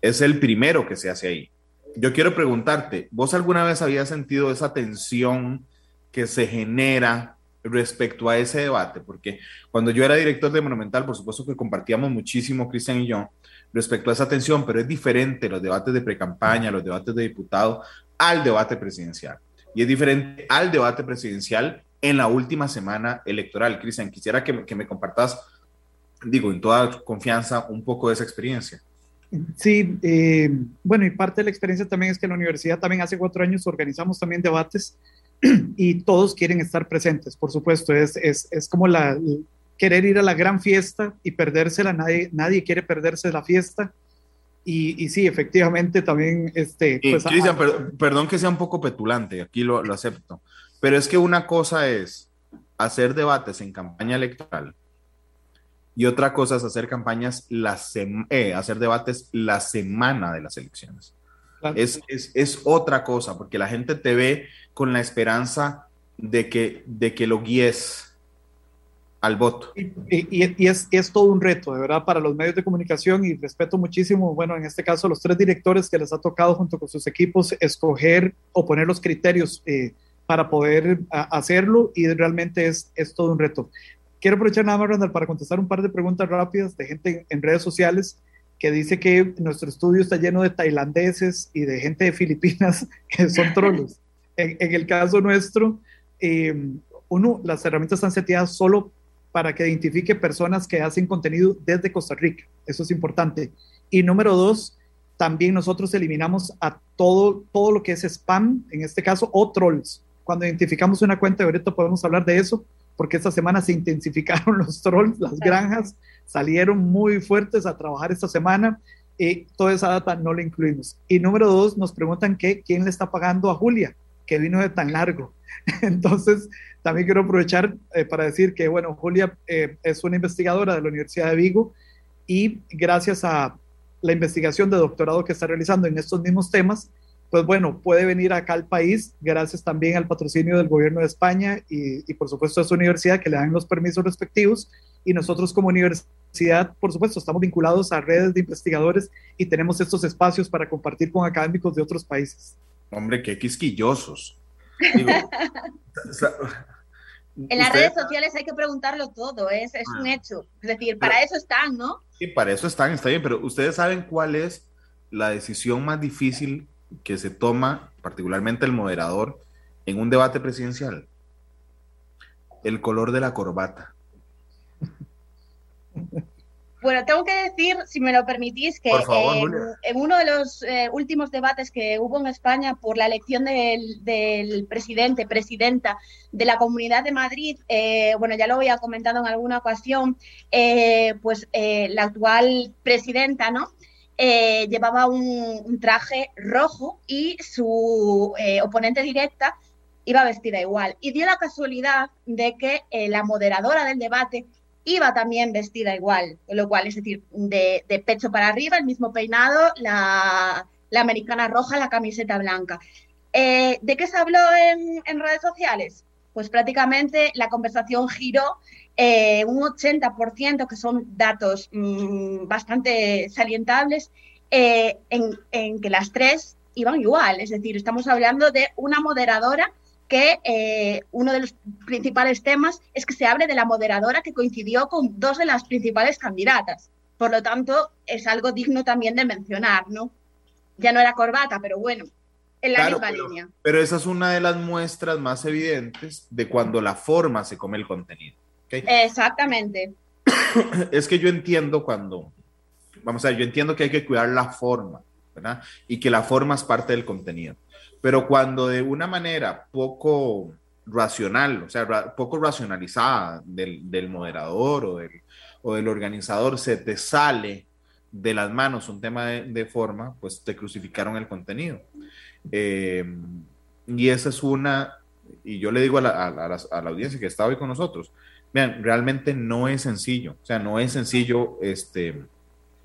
Es el primero que se hace ahí. Yo quiero preguntarte, ¿vos alguna vez habías sentido esa tensión que se genera respecto a ese debate, porque cuando yo era director de Monumental, por supuesto que compartíamos muchísimo, Cristian y yo, respecto a esa tensión, pero es diferente los debates de precampaña, los debates de diputado, al debate presidencial. Y es diferente al debate presidencial en la última semana electoral. Cristian, quisiera que, que me compartas, digo, en toda confianza, un poco de esa experiencia. Sí, eh, bueno, y parte de la experiencia también es que la universidad también hace cuatro años organizamos también debates y todos quieren estar presentes, por supuesto, es, es, es como la, querer ir a la gran fiesta y perdérsela, nadie, nadie quiere perderse la fiesta. Y, y sí, efectivamente también... Este, pues, Cristian, perdón que sea un poco petulante, aquí lo, lo acepto, pero es que una cosa es hacer debates en campaña electoral y otra cosa es hacer campañas, la eh, hacer debates la semana de las elecciones. Es, es, es, otra cosa, porque la gente te ve con la esperanza de que, de que lo guíes al voto. Y, y, es, es, todo un reto, de verdad, para los medios de comunicación y respeto muchísimo, bueno, en este caso, los tres directores que les ha tocado junto con sus equipos escoger o poner los criterios eh, para poder hacerlo y realmente es, es todo un reto. Quiero aprovechar nada más, Randall, para contestar un par de preguntas rápidas de gente en redes sociales que dice que nuestro estudio está lleno de tailandeses y de gente de Filipinas que son trolos. en, el caso nuestro, eh, uno, las herramientas están seteadas solo para que identifique personas que hacen contenido desde Costa Rica. Eso es importante. Y número dos, también nosotros eliminamos a todo, todo lo que es spam, en este caso, o trolls. Cuando identificamos una cuenta, ahorita podemos hablar de eso, porque esta semana se intensificaron los trolls, las granjas salieron muy fuertes a trabajar esta semana y toda esa data no la incluimos. Y número dos, nos preguntan que, quién le está pagando a Julia, que vino de tan largo. Entonces, también quiero aprovechar eh, para decir que, bueno, Julia eh, es una investigadora de la Universidad de Vigo y gracias a la investigación de doctorado que está realizando en estos mismos temas, pues bueno, puede venir acá al país gracias también al patrocinio del gobierno de España y, por supuesto a su universidad que le dan los permisos respectivos y nosotros como universidad, por supuesto, estamos vinculados a redes de investigadores y tenemos estos espacios para compartir con académicos de otros países. Hombre, qué quisquillosos. en las redes sociales hay que preguntarlo todo, es, es un ah. hecho. Es decir, para eso están, ¿no? Sí, para eso están, está bien, pero ustedes saben cuál es la decisión más difícil que se toma, particularmente el moderador, en un debate presidencial. El color de la corbata. Bueno, tengo que decir, si me lo permitís, que en, uno de los eh, últimos debates que hubo en España por la elección del, presidente, presidenta de la Comunidad de Madrid, eh, bueno, ya lo había comentado en alguna ocasión, eh, pues la actual presidenta, ¿no? Llevaba un, traje rojo y su oponente directa iba vestida igual. Y dio la casualidad de que la moderadora del debate iba también vestida igual, lo cual, es decir, de, pecho para arriba, el mismo peinado, la, americana roja, la camiseta blanca. Eh, ¿De qué se habló en, redes sociales? Pues prácticamente la conversación giró eh, un 80%, que son datos mm, bastante salientables, eh, en, en que las tres iban igual. Es decir, estamos hablando de una moderadora que eh, uno de los principales temas es que se hable de la moderadora que coincidió con dos de las principales candidatas. Por lo tanto, es algo digno también de mencionar, ¿no? Ya no era corbata, pero bueno, en la misma línea. Pero esa es una de las muestras más evidentes de cuando la forma se come el contenido. Exactamente. Es que yo entiendo cuando, vamos a ver, yo entiendo que hay que cuidar la forma, ¿verdad? Y que la forma es parte del contenido. Pero cuando de una manera poco racional, o sea, poco racionalizada del, moderador o del, o del, organizador se te sale de las manos un tema de, forma, pues te crucificaron el contenido. Eh, y esa es una, y yo le digo a la, a la, audiencia que está hoy con nosotros, vean, realmente no es sencillo, o sea, no es sencillo, este,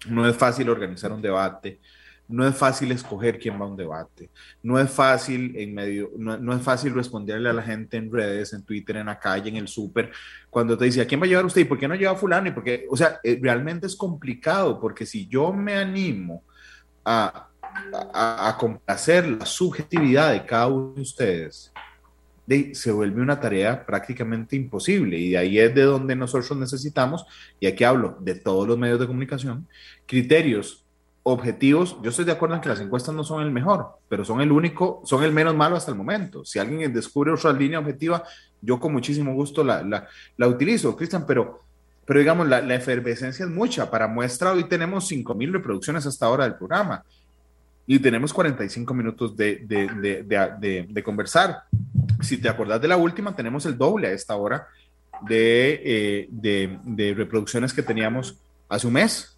no es fácil organizar un debate, no es fácil escoger quién va a un debate, no es fácil en medio, no, es fácil responderle a la gente en redes, en Twitter, en la calle, en el súper, cuando te dice, ¿a quién va a llevar usted? ¿Y por qué no lleva a fulano? ¿Y porque, o sea, eh, realmente es complicado, porque si yo me animo a, a, complacer la subjetividad de cada uno de ustedes, se vuelve una tarea prácticamente imposible. Y de ahí es de donde nosotros necesitamos, y aquí hablo de todos los medios de comunicación, criterios objetivos, yo estoy de acuerdo en que las encuestas no son el mejor, pero son el único, son el menos malo hasta el momento. Si alguien descubre otra línea objetiva, yo con muchísimo gusto la, la, la utilizo, Cristian, pero, pero digamos, la, la, efervescencia es mucha. Para muestra, hoy tenemos 5.000 reproducciones hasta ahora del programa y tenemos 45 minutos de, de, de, de, conversar. Si te acordás de la última, tenemos el doble a esta hora de, eh, de reproducciones que teníamos hace un mes.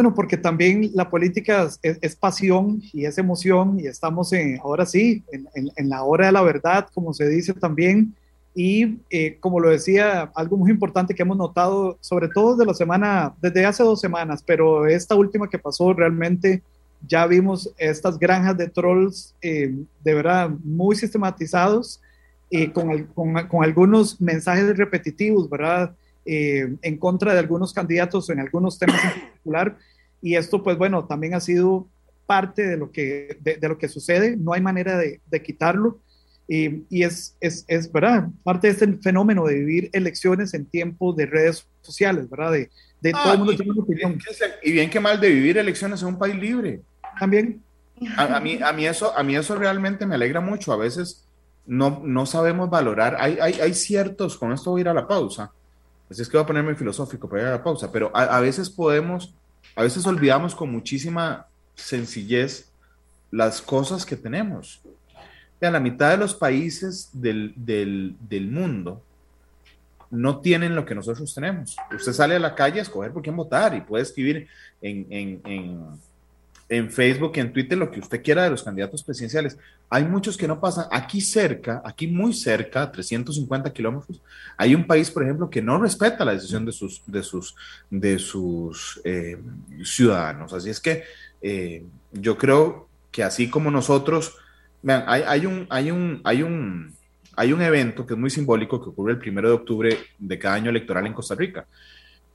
Bueno, porque también la política es, pasión y es emoción y estamos en, ahora sí, en, la hora de la verdad, como se dice también. Y eh, como lo decía, algo muy importante que hemos notado, sobre todo desde la semana, desde hace dos semanas, pero esta última que pasó realmente ya vimos estas granjas de trolls eh, de verdad muy sistematizados y con, con, con, algunos mensajes repetitivos, ¿verdad? Eh, en contra de algunos candidatos en algunos temas en particular. Y esto, pues bueno, también ha sido parte de lo que, de, lo que sucede, no hay manera de, de quitarlo. Y, y es, es, es, ¿verdad? Parte de este fenómeno de vivir elecciones en tiempos de redes sociales, ¿verdad? De, de todo el mundo tiene una opinión. Y bien que mal de vivir elecciones en un país libre. También. A, mí, a, mí eso, a mí eso realmente me alegra mucho. A veces no, no sabemos valorar. Hay, hay, hay ciertos, con esto voy a ir a la pausa. Así es que voy a ponerme filosófico para ir a la pausa, pero a, a veces podemos a veces olvidamos con muchísima sencillez las cosas que tenemos. Vean, la mitad de los países del, mundo no tienen lo que nosotros tenemos. Usted sale a la calle a escoger por quién votar y puede escribir en, en, Facebook y en Twitter lo que usted quiera de los candidatos presidenciales. Hay muchos que no pasan. Aquí cerca, aquí muy cerca, 350 kilómetros, hay un país, por ejemplo, que no respeta la decisión de sus, de sus, de sus eh, ciudadanos. Así es que eh, yo creo que así como nosotros, vean, hay, un, hay, un, hay, un, hay un evento que es muy simbólico que ocurre el primero de octubre de cada año electoral en Costa Rica,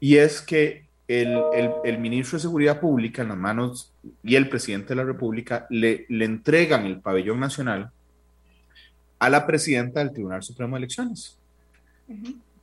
y es que el, el, ministro de Seguridad Pública en las manos y el presidente de la República le, le entregan el pabellón nacional a la presidenta del Tribunal Supremo de Elecciones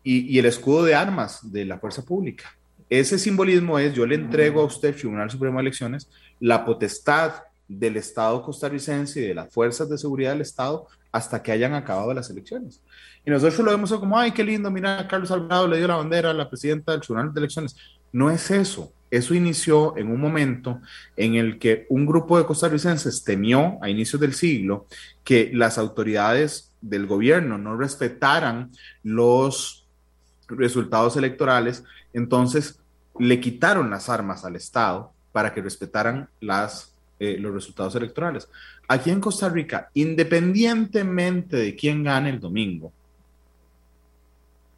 y, y, el escudo de armas de la fuerza pública. Ese simbolismo es, yo le entrego a usted, Tribunal Supremo de Elecciones, la potestad del Estado costarricense y de las fuerzas de seguridad del Estado hasta que hayan acabado las elecciones. Y nosotros lo vemos como, ay, qué lindo, mira, Carlos Alvarado le dio la bandera a la presidenta del Tribunal de Elecciones. No es eso. Eso inició en un momento en el que un grupo de costarricenses temió a inicios del siglo que las autoridades del gobierno no respetaran los resultados electorales, entonces le quitaron las armas al Estado para que respetaran las eh, los resultados electorales. Aquí en Costa Rica, independientemente de quién gane el domingo,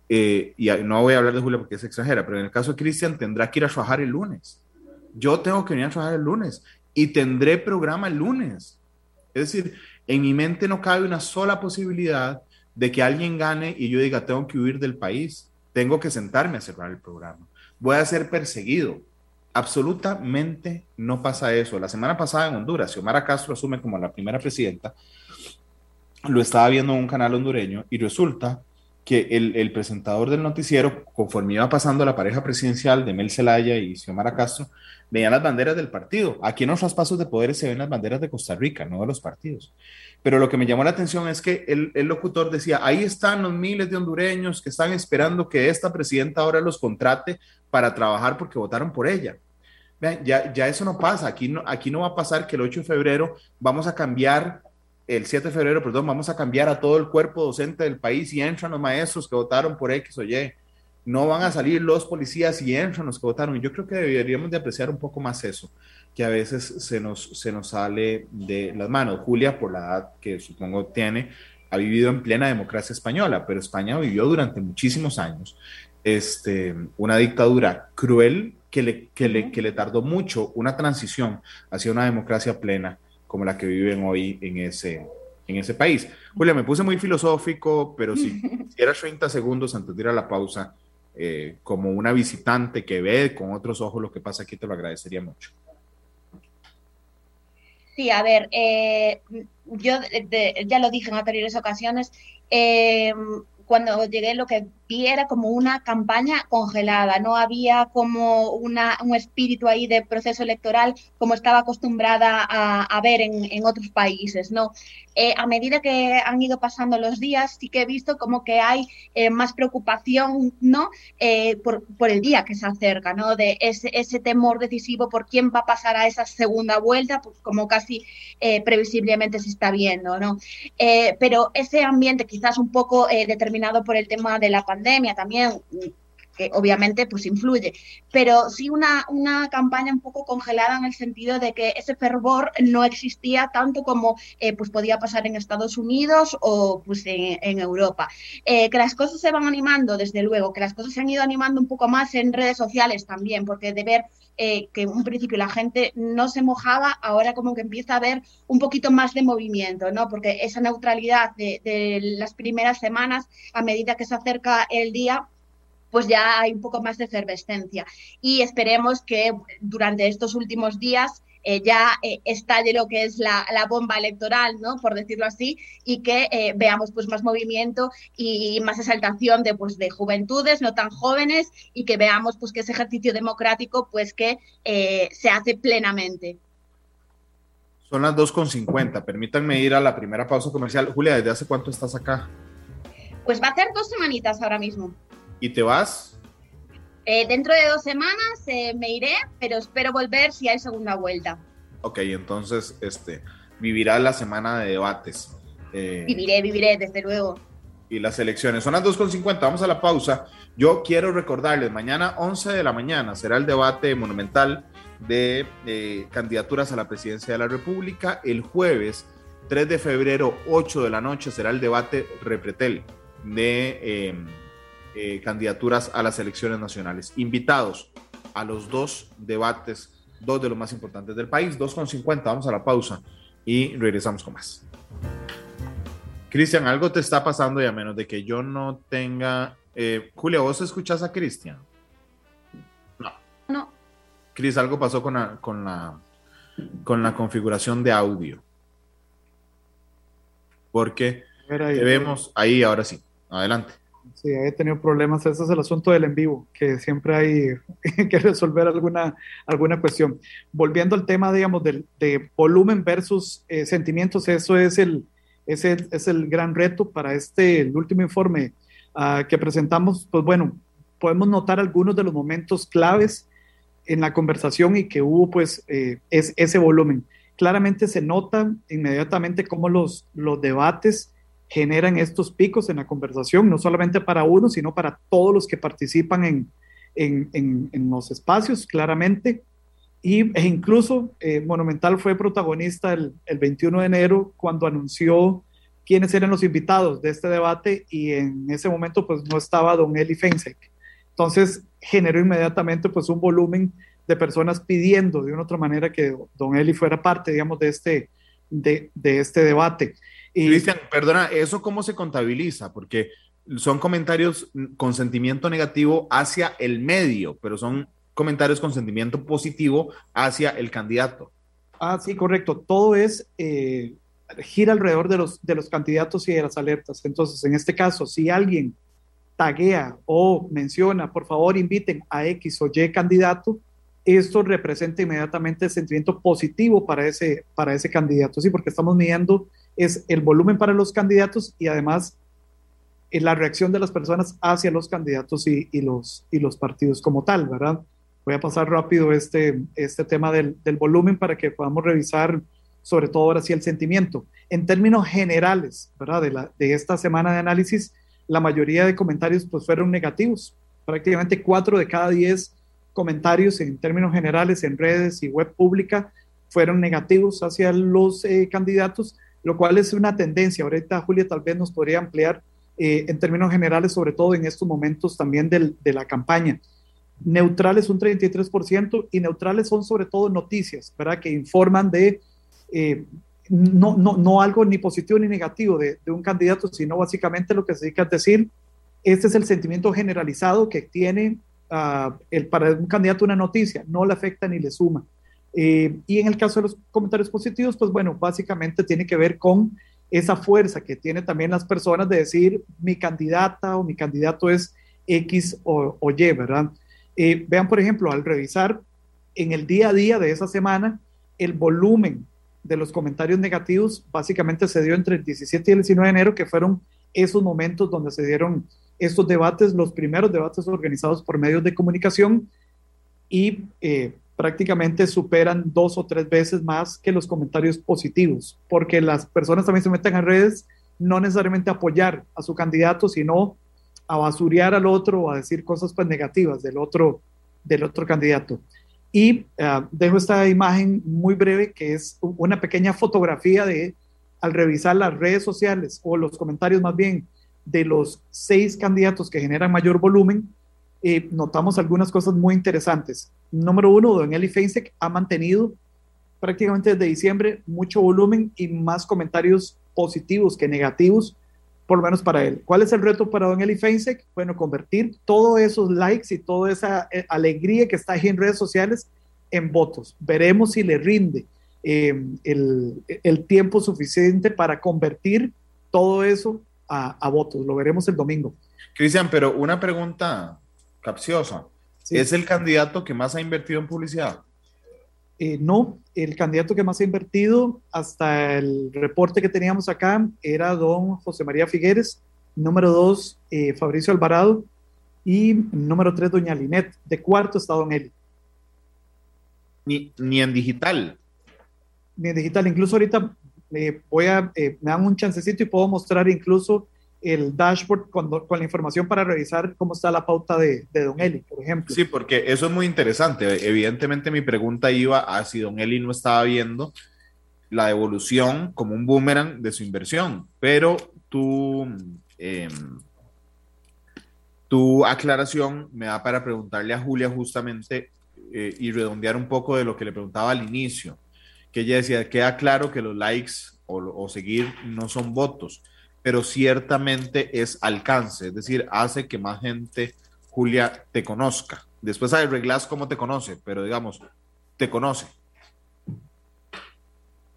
eh, y no voy a hablar de Julia porque es extranjera, pero en el caso de Cristian tendrá que ir a trabajar el lunes. Yo tengo que venir a trabajar el lunes y tendré programa el lunes. Es decir, en mi mente no cabe una sola posibilidad de que alguien gane y yo diga, tengo que huir del país, tengo que sentarme a cerrar el programa. Voy a ser perseguido, Absolutamente no pasa eso. La semana pasada en Honduras, Xiomara Castro asume como la primera presidenta, lo estaba viendo en un canal hondureño y resulta que el, presentador del noticiero, conforme iba pasando la pareja presidencial de Mel Zelaya y Xiomara Castro, veían las banderas del partido. Aquí en los traspasos de poderes se ven las banderas de Costa Rica, no de los partidos. Pero lo que me llamó la atención es que el, el locutor decía, ahí están los miles de hondureños que están esperando que esta presidenta ahora los contrate para trabajar porque votaron por ella. ya, ya eso no pasa. Aquí no, aquí no va a pasar que el 8 de febrero vamos a cambiar, el 7 de febrero, perdón, vamos a cambiar a todo el cuerpo docente del país y entran los maestros que votaron por X o Y. No van a salir los policías y entran los que votaron. Yo creo que deberíamos de apreciar un poco más eso, que a veces se nos, se nos sale de las manos. Julia, por la edad que supongo tiene, ha vivido en plena democracia española, pero España vivió durante muchísimos años este, una dictadura cruel que le, que, le, que le tardó mucho una transición hacia una democracia plena como la que viven hoy en ese, en ese país. Julia, me puse muy filosófico, pero si era 30 segundos antes de ir a la pausa, eh, como una visitante que ve con otros ojos lo que pasa aquí, te lo agradecería mucho. Sí, a ver, eh, yo ya lo dije en anteriores ocasiones, eh, cuando llegué lo que vi era como una campaña congelada, no había como una, un espíritu ahí de proceso electoral como estaba acostumbrada a, ver en, otros países, ¿no? Eh, a medida que han ido pasando los días, sí que he visto como que hay eh, más preocupación, ¿no? Eh, por, por, el día que se acerca, ¿no? De ese, ese, temor decisivo por quién va a pasar a esa segunda vuelta, pues como casi previsiblemente se está viendo, ¿no? pero ese ambiente quizás un poco determinado por el tema de la pandemia también, que obviamente pues influye, pero sí una, una campaña un poco congelada en el sentido de que ese fervor no existía tanto como eh, pues podía pasar en Estados Unidos o pues en, Europa. Eh, que las cosas se van animando, desde luego, que las cosas se han ido animando un poco más en redes sociales también, porque de ver eh, que en un principio la gente no se mojaba, ahora como que empieza a haber un poquito más de movimiento, ¿no? Porque esa neutralidad de, de las primeras semanas, a medida que se acerca el día, pues ya hay un poco más de efervescencia. Y esperemos que durante estos últimos días eh, ya eh, estalle lo que es la, bomba electoral, ¿no? Por decirlo así, y que eh, veamos pues más movimiento y más exaltación de, pues, de juventudes no tan jóvenes y que veamos pues que ese ejercicio democrático pues que se hace plenamente. Son las 2.50, permítanme ir a la primera pausa comercial. Julia, ¿desde hace cuánto estás acá? Pues va a ser dos semanitas ahora mismo. ¿Y te vas? Eh, dentro de dos semanas eh, me iré, pero espero volver si hay segunda vuelta. Ok, entonces, este, vivirá la semana de debates. Eh, viviré, viviré, desde luego. Y las elecciones. Son las 2.50, vamos a la pausa. Yo quiero recordarles, mañana 11 de la mañana será el debate monumental de candidaturas a la presidencia de la República. El jueves 3 de febrero, 8 de la noche, será el debate Repretel de em, eh, candidaturas a las elecciones nacionales. Invitados a los dos debates, dos de los más importantes del país, 2.50, vamos a la pausa y regresamos con más. Cristian, algo te está pasando y a menos de que yo no tenga... Eh, Julia, ¿vos escuchás a Cristian? No. No. Cris, algo pasó con la, con la, con la configuración de audio. Porque vemos ahí, ahora sí. Adelante. Sí, he tenido problemas. Ese es el asunto del en vivo, que siempre hay que resolver alguna, alguna cuestión. Volviendo al tema, digamos, del, de volumen versus eh, sentimientos, eso es el, es el, es el gran reto para este, el último informe uh, que presentamos. Pues bueno, podemos notar algunos de los momentos claves en la conversación y que hubo pues eh, es, ese volumen. Claramente se nota inmediatamente cómo los, los debates generan estos picos en la conversación, no solamente para uno, sino para todos los que participan en, en, en, los espacios, claramente. Y, e incluso eh, Monumental fue protagonista el, el, 21 de enero cuando anunció quiénes eran los invitados de este debate y en ese momento pues no estaba don Eli Feinsek. Entonces generó inmediatamente pues un volumen de personas pidiendo de una otra manera que don Eli fuera parte, digamos, de este, de, de este debate. Cristian, perdona, ¿eso cómo se contabiliza? Porque son comentarios con sentimiento negativo hacia el medio, pero son comentarios con sentimiento positivo hacia el candidato. Ah, sí, correcto. Todo es, eh, gira alrededor de los, de los candidatos y de las alertas. Entonces, en este caso, si alguien taguea o menciona, por favor inviten a X o Y candidato, esto representa inmediatamente el sentimiento positivo para ese, para ese candidato, sí, porque estamos midiendo es el volumen para los candidatos y además eh, la reacción de las personas hacia los candidatos y, los, y los partidos como tal, ¿verdad? Voy a pasar rápido este, este tema del, del volumen para que podamos revisar sobre todo ahora sí el sentimiento. En términos generales, ¿verdad? De, la, de esta semana de análisis, la mayoría de comentarios pues fueron negativos. Prácticamente cuatro de cada diez comentarios en términos generales en redes y web pública fueron negativos hacia los eh, candidatos, lo cual es una tendencia. Ahorita Julia tal vez nos podría ampliar eh, en términos generales, sobre todo en estos momentos también del, de la campaña. Neutrales un 33% y neutrales son sobre todo noticias, ¿verdad? Que informan de eh, no, no, no algo ni positivo ni negativo de, de, un candidato, sino básicamente lo que se dedica a decir, este es el sentimiento generalizado que tiene uh, el, para un candidato una noticia, no le afecta ni le suma. Eh, y en el caso de los comentarios positivos, pues bueno, básicamente tiene que ver con esa fuerza que tiene también las personas de decir mi candidata o mi candidato es X o, o Y, ¿verdad? Eh, vean, por ejemplo, al revisar en el día a día de esa semana, el volumen de los comentarios negativos básicamente se dio entre el 17 y el 19 de enero, que fueron esos momentos donde se dieron estos debates, los primeros debates organizados por medios de comunicación y eh, prácticamente superan dos o tres veces más que los comentarios positivos, porque las personas también se meten en redes no necesariamente a apoyar a su candidato, sino a basurear al otro o a decir cosas pues negativas del otro, del otro candidato. Y uh, dejo esta imagen muy breve que es una pequeña fotografía de, al revisar las redes sociales o los comentarios más bien de los seis candidatos que generan mayor volumen, eh, notamos algunas cosas muy interesantes. Número uno, don Eli Feinsek ha mantenido prácticamente desde diciembre mucho volumen y más comentarios positivos que negativos por lo menos para él. ¿Cuál es el reto para Don Eli Feinsek? Bueno, convertir todos esos likes y toda esa eh, alegría que está ahí en redes sociales en votos. Veremos si le rinde eh, el, el, tiempo suficiente para convertir todo eso a, a votos. Lo veremos el domingo. Cristian, pero una pregunta capciosa. Sí. ¿Es el candidato que más ha invertido en publicidad? Eh, no, el candidato que más ha invertido hasta el reporte que teníamos acá era don José María Figueres, número dos, eh, Fabricio Alvarado y número tres, doña Linet. De cuarto está don Eli. Ni, ni en digital. ni digital. Incluso ahorita eh, voy a, me dan un chancecito y puedo mostrar incluso el dashboard con, la información para revisar cómo está la pauta de, Don Eli, por ejemplo. Sí, porque eso es muy interesante. Evidentemente mi pregunta iba a si Don Eli no estaba viendo la devolución como un boomerang de su inversión, pero tu, eh, tu aclaración me da para preguntarle a Julia justamente eh, y redondear un poco de lo que le preguntaba al inicio, que ella decía, queda claro que los likes o seguir no son votos pero ciertamente es alcance, es decir, hace que más gente, Julia, te conozca. Después arreglas cómo te conoce, pero digamos, te conoce.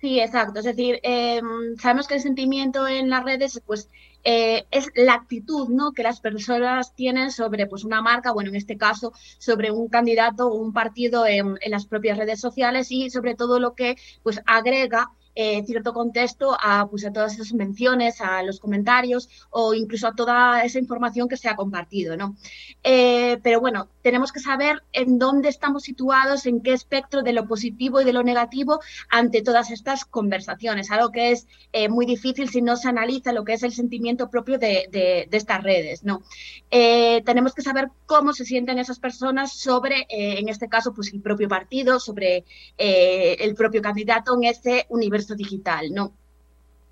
Sí, exacto. Es decir, eh, sabemos que el sentimiento en las redes, pues, eh, es la actitud, ¿no? Que las personas tienen sobre, pues, una marca, bueno, en este caso, sobre un candidato o un partido en, en, las propias redes sociales y sobre todo lo que, pues, agrega eh, cierto contexto a, pues, a todas esas menciones, a los comentarios o incluso a toda esa información que se ha compartido. ¿no? Eh, pero bueno, tenemos que saber en dónde estamos situados, en qué espectro de lo positivo y de lo negativo ante todas estas conversaciones, algo que es eh, muy difícil si no se analiza lo que es el sentimiento propio de, de, de estas redes. ¿no? Tenemos que saber cómo se sienten esas personas sobre, en este caso, pues el propio partido, sobre el propio candidato en ese universo digital, ¿no?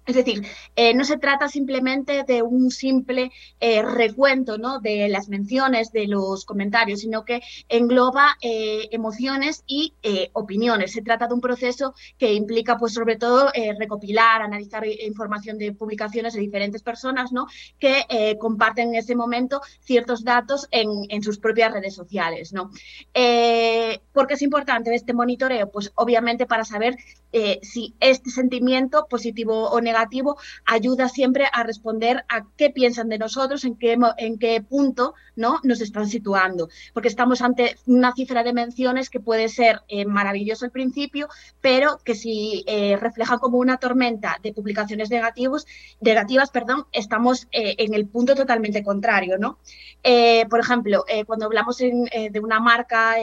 Es decir, eh, no se trata simplemente de un simple eh, recuento ¿no? de las menciones, de los comentarios, sino que engloba eh, emociones y opiniones. Se trata de un proceso que implica, pues, sobre todo, recopilar, analizar información de publicaciones de diferentes personas ¿no? que comparten en ese momento ciertos datos en, en sus propias redes sociales. ¿no? ¿Por qué es importante este monitoreo? Pues, obviamente, para saber si este sentimiento positivo o negativo negativo ayuda siempre a responder a qué piensan de nosotros, en qué, en qué punto ¿no? nos están situando, porque estamos ante una cifra de menciones que puede ser eh, maravilloso al principio, pero que si eh, refleja como una tormenta de publicaciones negativos, negativas, perdón, estamos eh, en el punto totalmente contrario. ¿no? Eh, por ejemplo, eh, cuando hablamos de una marca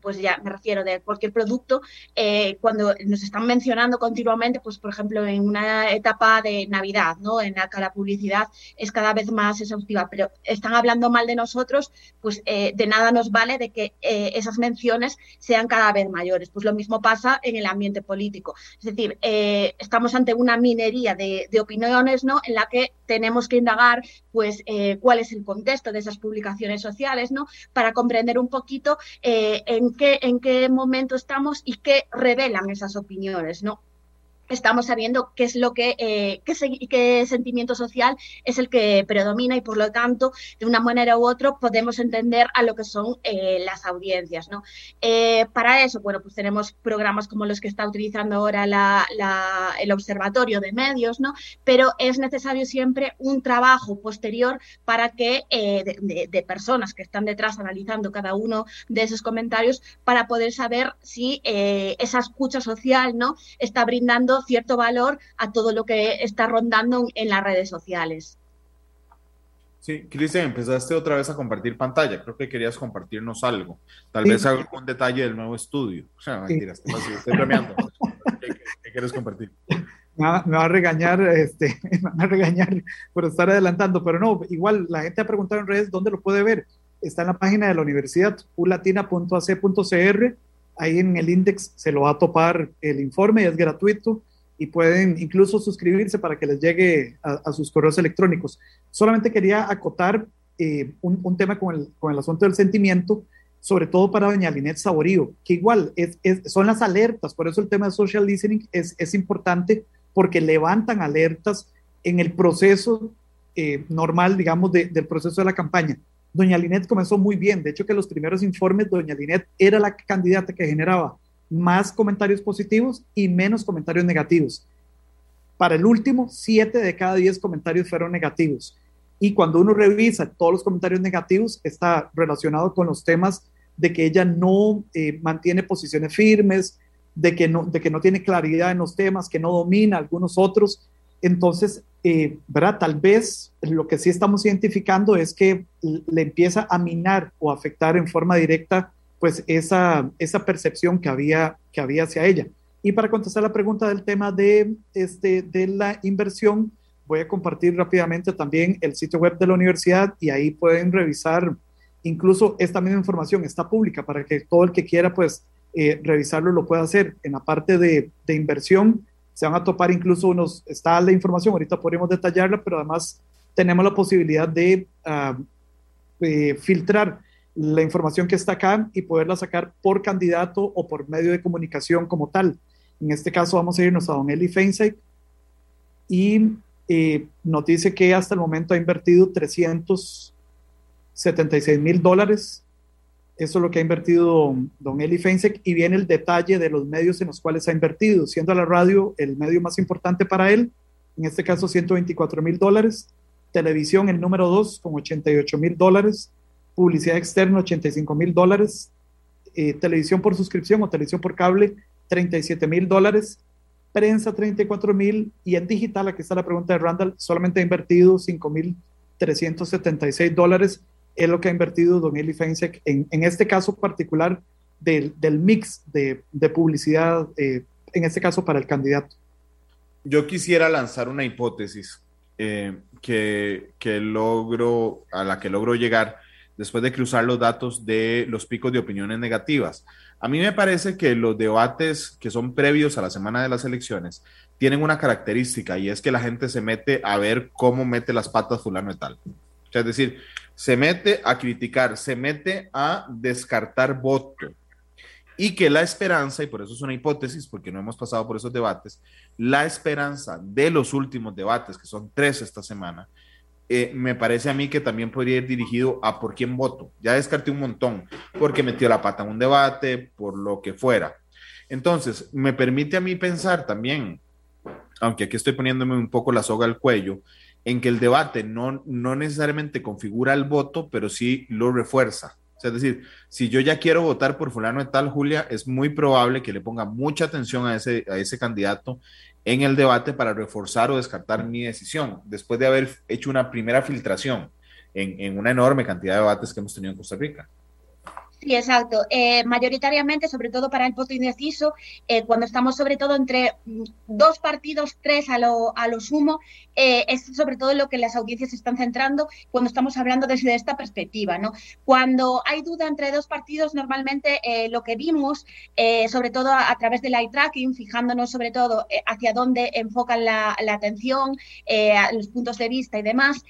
pues ya me refiero de cualquier producto, eh, cuando nos están mencionando continuamente, pues por ejemplo en una etapa de Navidad, ¿no? En la que la publicidad es cada vez más exhaustiva, pero están hablando mal de nosotros, pues eh, de nada nos vale de que eh, esas menciones sean cada vez mayores. Pues lo mismo pasa en el ambiente político. Es decir, estamos ante una minería de, de, opiniones, ¿no? En la que tenemos que indagar, pues, cuál es el contexto de esas publicaciones sociales, ¿no? Para comprender un poquito eh, en, qué, en qué momento estamos y qué revelan esas opiniones, ¿no? Estamos sabiendo qué es lo que, eh, qué, se, qué, sentimiento social es el que predomina y por lo tanto, de una manera u otra, podemos entender a lo que son eh, las audiencias. ¿no? Eh, para eso, bueno, pues tenemos programas como los que está utilizando ahora la, el Observatorio de Medios, ¿no? pero es necesario siempre un trabajo posterior para que de, de, de, personas que están detrás analizando cada uno de esos comentarios para poder saber si esa escucha social ¿no? está brindando cierto valor a todo lo que está rondando en las redes sociales. Sí, Cristian, empezaste otra vez a compartir pantalla. Creo que querías compartirnos algo. Tal sí. vez algún detalle del nuevo estudio. O sea, mentiras, sí. estoy, estoy bromeando. ¿Qué, ¿Qué, qué, quieres compartir? Me va, me va, a regañar, este, me va a regañar por estar adelantando, pero no, igual la gente ha preguntado en redes dónde lo puede ver. Está en la página de la universidad, ulatina.ac.cr. Ahí en el index se lo va a topar el informe, es gratuito y pueden incluso suscribirse para que les llegue a, sus correos electrónicos. Solamente quería acotar eh, un, un, tema con el, con el asunto del sentimiento, sobre todo para doña Linet Saborío, que igual es, es, son las alertas, por eso el tema de social listening es, es importante porque levantan alertas en el proceso eh, normal, digamos, de, del proceso de la campaña. Doña Linet comenzó muy bien, de hecho que los primeros informes, doña Linet era la candidata que generaba más comentarios positivos y menos comentarios negativos. Para el último, 7 de cada 10 comentarios fueron negativos. Y cuando uno revisa todos los comentarios negativos, está relacionado con los temas de que ella no eh, mantiene posiciones firmes, de que, no, de que no tiene claridad en los temas, que no domina algunos otros. Entonces, eh, ¿verdad? Tal vez lo que sí estamos identificando es que le empieza a minar o afectar en forma directa pues esa, esa percepción que había, que había hacia ella. Y para contestar la pregunta del tema de, este, de la inversión, voy a compartir rápidamente también el sitio web de la universidad y ahí pueden revisar incluso esta misma información, está pública para que todo el que quiera pues eh, revisarlo lo pueda hacer. En la parte de, de, inversión se van a topar incluso unos, está la información, ahorita podríamos detallarla, pero además tenemos la posibilidad de uh, eh, filtrar la información que está acá y poderla sacar por candidato o por medio de comunicación como tal. En este caso vamos a irnos a Don Eli Feinstein y eh, nos dice que hasta el momento ha invertido 376 mil dólares. Eso es lo que ha invertido don, Eli Feinstein y viene el detalle de los medios en los cuales ha invertido, siendo la radio el medio más importante para él, en este caso 124 mil dólares, televisión el número 2 con 88 mil dólares, publicidad externa 85 mil dólares, eh, televisión por suscripción o televisión por cable 37 mil dólares, prensa 34 mil. Y en digital, aquí está la pregunta de Randall, solamente ha invertido 5 mil 376 dólares, es lo que ha invertido Don Eli Feinsek en, en este caso particular del, del mix de, de publicidad, eh, en este caso para el candidato. Yo quisiera lanzar una hipótesis eh, que, que logro, a la que logro llegar después de cruzar los datos de los picos de opiniones negativas. A mí me parece que los debates que son previos a la semana de las elecciones tienen una característica y es que la gente se mete a ver cómo mete las patas fulano y tal. es decir, se mete a criticar, se mete a descartar voto. Y que la esperanza, y por eso es una hipótesis, porque no hemos pasado por esos debates, la esperanza de los últimos debates, que son tres esta semana, eh, me parece a mí que también podría ir dirigido a por quién voto. Ya descarté un montón, porque metió la pata en un debate, por lo que fuera. Entonces, me permite a mí pensar también, aunque aquí estoy poniéndome un poco la soga al cuello, en que el debate no, no necesariamente configura el voto, pero sí lo refuerza. es decir, si yo ya quiero votar por fulano de tal, Julia, es muy probable que le ponga mucha atención a ese, a ese candidato en el debate para reforzar o descartar mi decisión, después de haber hecho una primera filtración en, una enorme cantidad de debates que hemos tenido en Costa Rica. Sí, exacto. Eh, mayoritariamente, sobre todo para el voto indeciso, eh, cuando estamos sobre todo entre mm, dos partidos, tres a lo, a lo sumo, eh, es sobre todo lo que las audiencias están centrando cuando estamos hablando desde esta perspectiva. ¿no? Cuando hay duda entre dos partidos, normalmente lo que vimos, sobre todo a, través del eye tracking, fijándonos sobre todo hacia dónde enfocan la, atención, los puntos de vista y demás,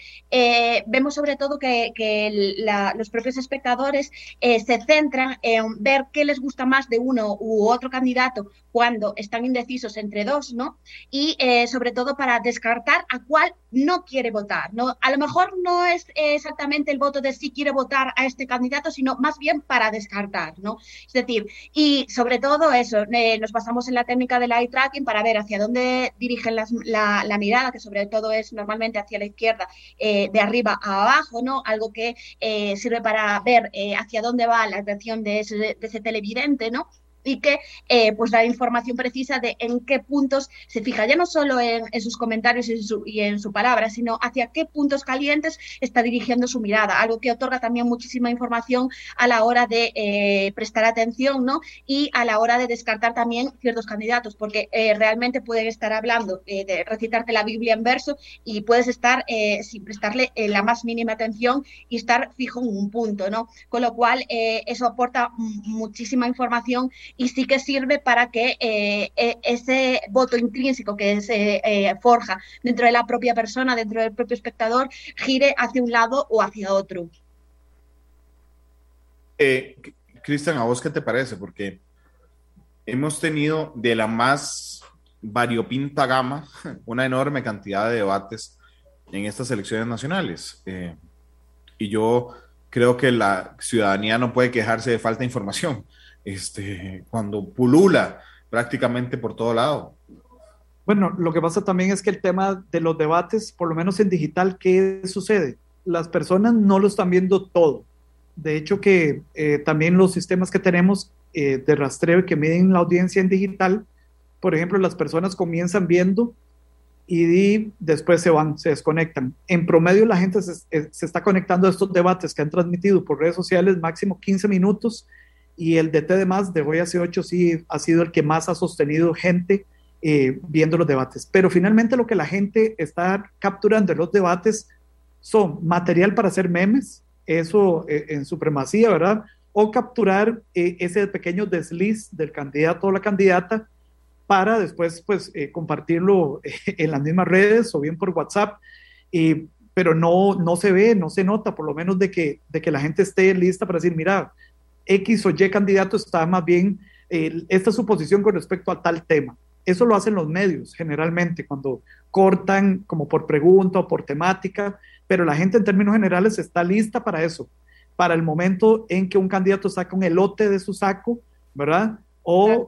vemos sobre todo que, que la, los propios espectadores se centran en ver qué les gusta más de uno u otro candidato cuando están indecisos entre dos, ¿no? Y eh, sobre todo para descartar a cuál no quiere votar, ¿no? A lo mejor no es exactamente el voto de si quiere votar a este candidato, sino más bien para descartar, ¿no? Es decir, y sobre todo eso, eh, nos basamos en la técnica del eye tracking para ver hacia dónde dirigen la, mirada, que sobre todo es normalmente hacia la izquierda, eh, de arriba a abajo, ¿no? Algo que sirve para ver hacia dónde va la atención de ese, de ese televidente, ¿no? Y que eh, pues da información precisa de en qué puntos se fija, ya no solo en, sus comentarios y en, su, y en, su, palabra, sino hacia qué puntos calientes está dirigiendo su mirada, algo que otorga también muchísima información a la hora de eh, prestar atención ¿no? y a la hora de descartar también ciertos candidatos, porque eh, realmente pueden estar hablando de recitarte la Biblia en verso y puedes estar sin prestarle la más mínima atención y estar fijo en un punto, ¿no? Con lo cual, eso aporta muchísima información y sí que sirve para que eh, e, ese voto intrínseco que se eh, forja dentro de la propia persona, dentro del propio espectador, gire hacia un lado o hacia otro. Eh, Cristian, ¿a vos qué te parece? Porque hemos tenido de la más variopinta gama una enorme cantidad de debates en estas elecciones nacionales. y yo creo que la ciudadanía no puede quejarse de falta de información este, cuando pulula prácticamente por todo lado. Bueno, lo que pasa también es que el tema de los debates, por lo menos en digital, ¿qué sucede? Las personas no lo están viendo todo. De hecho, que eh, también los sistemas que tenemos eh, de rastreo que miden la audiencia en digital, por ejemplo, las personas comienzan viendo y después se van, se desconectan. En promedio, la gente se, se está conectando a estos debates que han transmitido por redes sociales máximo 15 minutos y el DT de más de hoy hace 8 sí ha sido el que más ha sostenido gente eh, viendo los debates. Pero finalmente lo que la gente está capturando en los debates son material para hacer memes, eso eh, en supremacía, ¿verdad? O capturar eh, ese pequeño desliz del candidato o la candidata para después pues compartirlo en las mismas redes o bien por WhatsApp. pero no, no se ve, no se nota, por lo menos de que, de que la gente esté lista para decir, mira, X o Y candidato está más bien, esta es su posición con respecto a tal tema. Eso lo hacen los medios generalmente cuando cortan como por pregunta o por temática, pero la gente en términos generales está lista para eso, para el momento en que un candidato saca un elote de su saco, ¿verdad? O,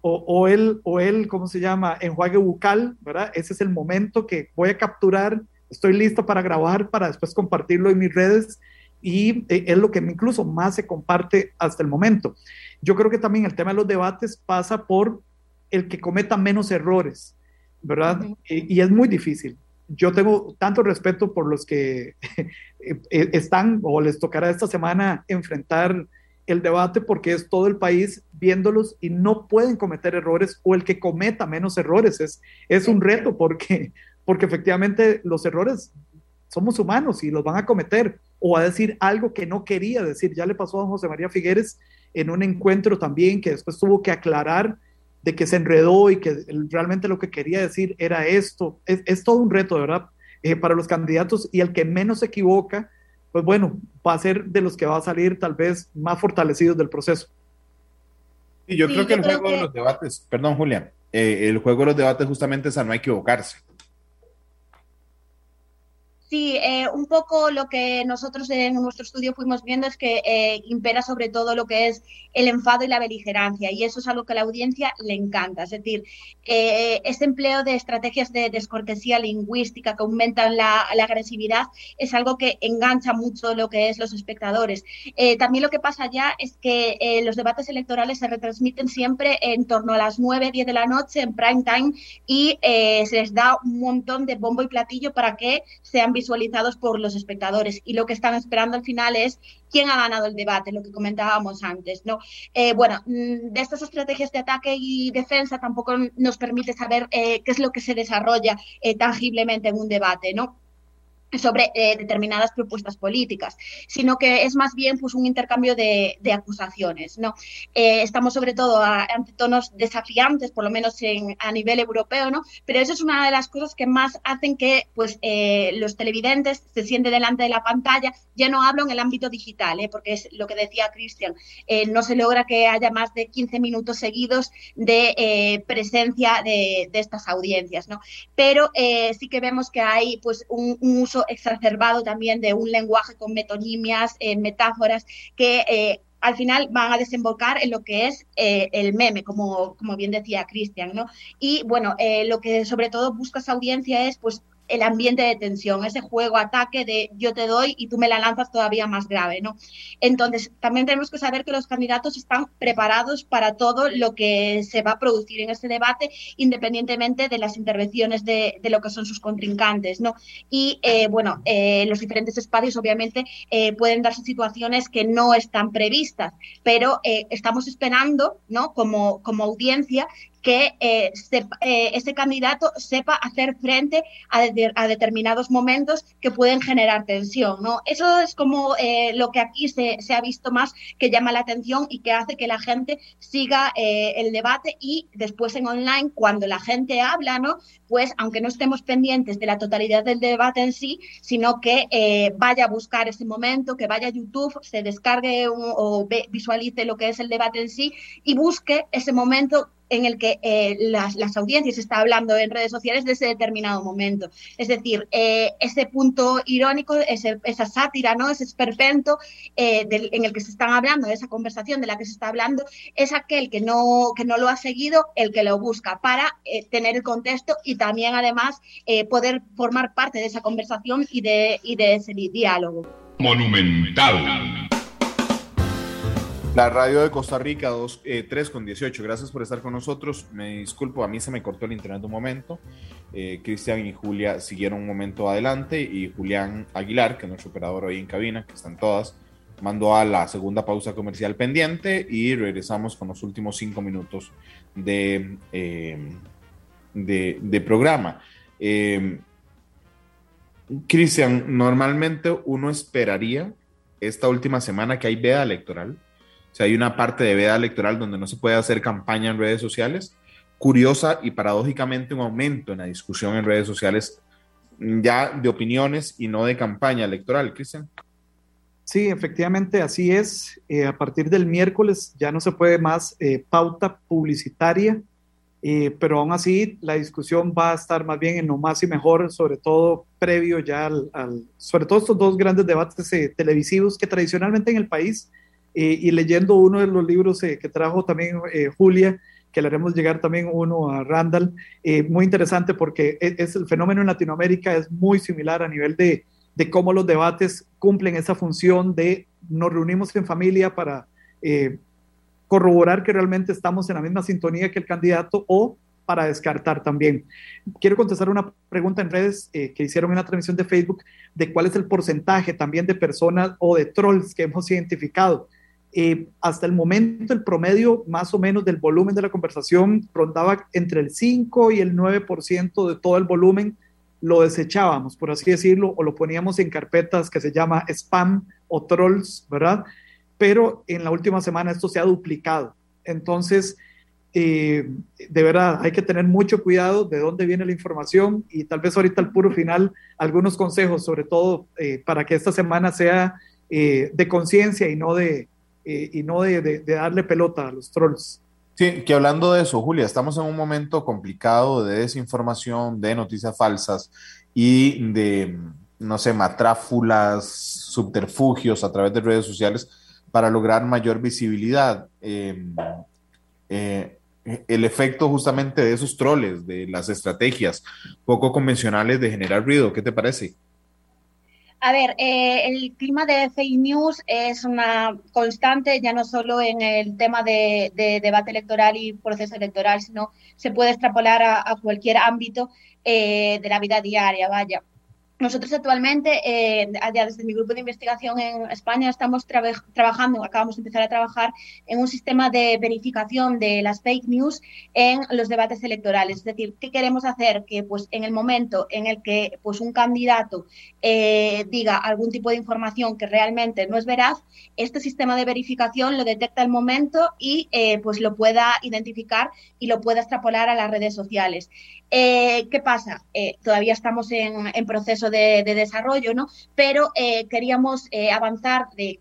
o, o, él, o él, ¿cómo se llama? Enjuague bucal, ¿verdad? Ese es el momento que voy a capturar, estoy listo para grabar, para después compartirlo en mis redes y eh, es lo que incluso más se comparte hasta el momento. Yo creo que también el tema de los debates pasa por el que cometa menos errores, ¿verdad? y, es muy difícil. Yo tengo tanto respeto por los que eh, están o les tocará esta semana enfrentar el debate porque es todo el país viéndolos y no pueden cometer errores o el que cometa menos errores. Es, es un reto porque, porque efectivamente los errores somos humanos y los van a cometer o a decir algo que no quería decir. Ya le pasó a José María Figueres en un encuentro también que después tuvo que aclarar de que se enredó y que realmente lo que quería decir era esto. Es, todo un reto, ¿verdad? Eh, para los candidatos y el que menos se equivoca, pues bueno, va a ser de los que va a salir tal vez más fortalecidos del proceso. Y yo creo que el juego de los debates, perdón Julián, eh, el juego de los debates justamente es a no equivocarse. Sí, eh, un poco lo que nosotros en nuestro estudio fuimos viendo es que eh, impera sobre todo lo que es el enfado y la beligerancia, y eso es algo que a la audiencia le encanta. Es decir, eh, este empleo de estrategias de descortesía lingüística que aumentan la, agresividad es algo que engancha mucho lo que es los espectadores. también lo que pasa ya es que los debates electorales se retransmiten siempre en torno a las 9, 10 de la noche en prime time y se les da un montón de bombo y platillo para que sean visualizados por los espectadores y lo que están esperando al final es quién ha ganado el debate, lo que comentábamos antes, ¿no? Eh, bueno, mm, de estas estrategias de ataque y defensa tampoco nos permite saber eh, qué es lo que se desarrolla eh, tangiblemente en un debate, ¿no? Sobre eh, determinadas propuestas políticas, sino que es más bien pues, un intercambio de, acusaciones. ¿no? Eh, estamos sobre todo ante tonos desafiantes, por lo menos en, a nivel europeo, ¿no? pero eso es una de las cosas que más hacen que pues, eh, los televidentes se sienten delante de la pantalla. Ya no hablo en el ámbito digital, porque es lo que decía Cristian, no se logra que haya más de 15 minutos seguidos de presencia de, de, estas audiencias, ¿no? pero sí que vemos que hay pues, un uso exacerbado también de un lenguaje con metonimias, eh, metáforas que eh, al final van a desembocar en lo que es eh, el meme, como, como bien decía Cristian, ¿no? Y bueno, lo que sobre todo busca esa audiencia es pues el ambiente de tensión, ese juego ataque de yo te doy y tú me la lanzas todavía más grave, ¿no? Entonces, también tenemos que saber que los candidatos están preparados para todo lo que se va a producir en este debate, independientemente de las intervenciones de, lo que son sus contrincantes, ¿no? Y, eh, bueno, eh, los diferentes espacios, obviamente, eh, pueden darse situaciones que no están previstas, pero estamos esperando, ¿no? Como, como audiencia, que eh, eh, ese candidato sepa hacer frente a, determinados momentos que pueden generar tensión. ¿no? Eso es como eh, lo que aquí se, ha visto más que llama la atención y que hace que la gente siga el debate y después en online, cuando la gente habla, ¿no? pues aunque no estemos pendientes de la totalidad del debate en sí, sino que vaya a buscar ese momento, que vaya a YouTube, se descargue o visualice lo que es el debate en sí y busque ese momento en el que eh, las, audiencias está hablando en redes sociales de ese determinado momento. Es decir, eh, ese punto irónico, esa sátira, ¿no? ese esperpento eh, en el que se están hablando, esa conversación de la que se está hablando, es aquel que no, que no lo ha seguido, el que lo busca para tener el contexto y también además poder formar parte de esa conversación y de, y de ese diálogo. Monumental. La radio de Costa Rica, 2, 3 eh, con 18. Gracias por estar con nosotros. Me disculpo, a mí se me cortó el internet un momento. Eh, Cristian y Julia siguieron un momento adelante y Julián Aguilar, que es nuestro operador hoy en cabina, que están todas, mandó a la segunda pausa comercial pendiente y regresamos con los últimos cinco minutos de, eh, de, programa. Eh, Cristian, normalmente uno esperaría esta última semana que hay veda electoral. Sea, hay una parte de veda electoral donde no se puede hacer campaña en redes sociales. Curiosa y paradójicamente un aumento en la discusión en redes sociales ya de opiniones y no de campaña electoral, Cristian. Sí, efectivamente, así es. Eh, a partir del miércoles ya no se puede más eh, pauta publicitaria, eh, pero aún así la discusión va a estar más bien en lo más y mejor, sobre todo previo ya al, sobre todo estos dos grandes debates televisivos que tradicionalmente en el país, y leyendo uno de los libros que trajo también Julia, que le haremos llegar también uno a Randall, muy interesante porque es, es el fenómeno en Latinoamérica es muy similar a nivel de de cómo los debates cumplen esa función de nos reunimos en familia para eh, corroborar que realmente estamos en la misma sintonía que el candidato o para descartar también. Quiero contestar una pregunta en redes eh, que hicieron en la transmisión de Facebook de cuál es el porcentaje también de personas o de trolls que hemos identificado. Eh, hasta el momento el promedio más o menos del volumen de la conversación rondaba entre el 5 y el 9% de todo el volumen lo desechábamos, por así decirlo, o lo poníamos en carpetas que se llama spam o trolls, ¿verdad? Pero en la última semana esto se ha duplicado. Entonces, eh, de verdad, hay que tener mucho cuidado de dónde viene la información y tal vez ahorita al puro final algunos consejos, sobre todo eh, para que esta semana sea de conciencia y no, de, y no de darle pelota a los trolls. Sí, que hablando de eso, Julia, estamos en un momento complicado de desinformación, de noticias falsas y de, no sé, matráfulas, subterfugios a través de redes sociales para lograr mayor visibilidad. Em, eh, el efecto justamente de esos troles, de las estrategias poco convencionales de generar ruido, ¿qué te parece? A ver, eh, el clima de fake news es una constante, ya no solo en el tema de, debate electoral y proceso electoral, sino se puede extrapolar a, cualquier ámbito eh, de la vida diaria, vaya. Nosotros actualmente, eh, desde mi grupo de investigación en España, estamos trabajando, acabamos de empezar a trabajar en un sistema de verificación de las fake news en los debates electorales. Es decir, ¿qué queremos hacer? Que pues en el momento en el que pues un candidato eh, diga algún tipo de información que realmente no es veraz, este sistema de verificación lo detecta al momento y eh, pues lo pueda identificar y lo pueda extrapolar a las redes sociales. Eh, ¿Qué pasa? Todavía estamos en, proceso de, desarrollo, ¿no? Pero eh, queríamos avanzar de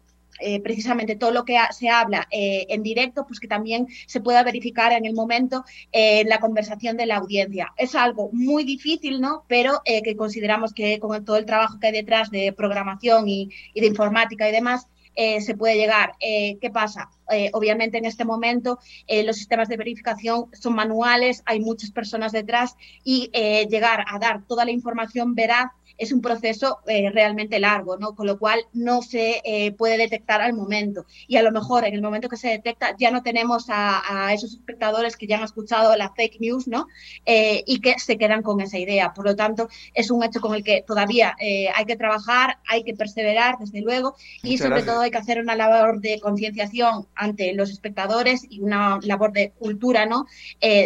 precisamente todo lo que se habla en directo, pues que también se pueda verificar en el momento en la conversación de la audiencia. Es algo muy difícil, ¿no? Pero que consideramos que con todo el trabajo que hay detrás de programación y de informática y demás, eh, se puede llegar. Eh, ¿Qué pasa? Eh, obviamente en este momento los sistemas de verificación son manuales, hay muchas personas detrás y llegar a dar toda la información veraz es un proceso eh, realmente largo, ¿no? Con lo cual no se eh, puede detectar al momento. Y a lo mejor en el momento que se detecta ya no tenemos a, esos espectadores que ya han escuchado la fake news, ¿no? Eh, y que se quedan con esa idea. Por lo tanto, es un hecho con el que todavía hay que trabajar, hay que perseverar, desde luego, y sobre todo hay que hacer una labor de concienciación ante los espectadores y una labor de cultura, ¿no?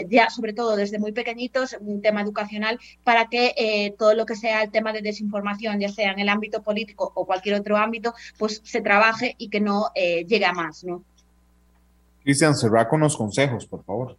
ya sobre todo desde muy pequeñitos, un tema educacional, para que todo lo que sea el tema de desinformación, ya sea en el ámbito político o cualquier otro ámbito, pues se trabaje y que no eh, llegue a más, ¿no? Cristian, cerrá con los consejos, por favor.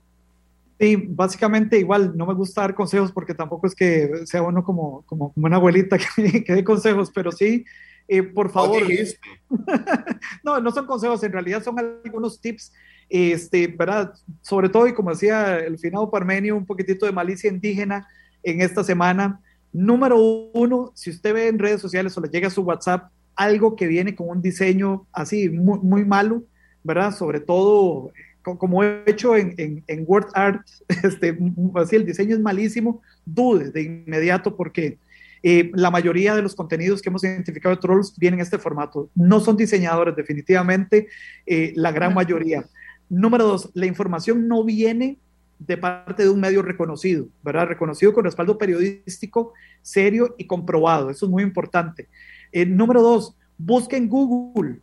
Sí, básicamente igual, no me gusta dar consejos porque tampoco es que sea uno como, como, una abuelita que, que dé consejos, pero sí, eh, por favor. no, no son consejos, en realidad son algunos tips, este, ¿verdad? Sobre todo, y como decía el finado Parmenio, un poquitito de malicia indígena en esta semana. Número uno, si usted ve en redes sociales o le llega a su WhatsApp algo que viene con un diseño así muy, muy malo, ¿verdad? Sobre todo como he hecho en, en, en Word Art, este, así el diseño es malísimo, dude de inmediato porque eh, la mayoría de los contenidos que hemos identificado de trolls vienen en este formato. No son diseñadores, definitivamente, eh, la gran mayoría. Número dos, la información no viene de parte de un medio reconocido, ¿verdad? Reconocido con respaldo periodístico serio y comprobado. Eso es muy importante. Eh, número dos, busquen Google.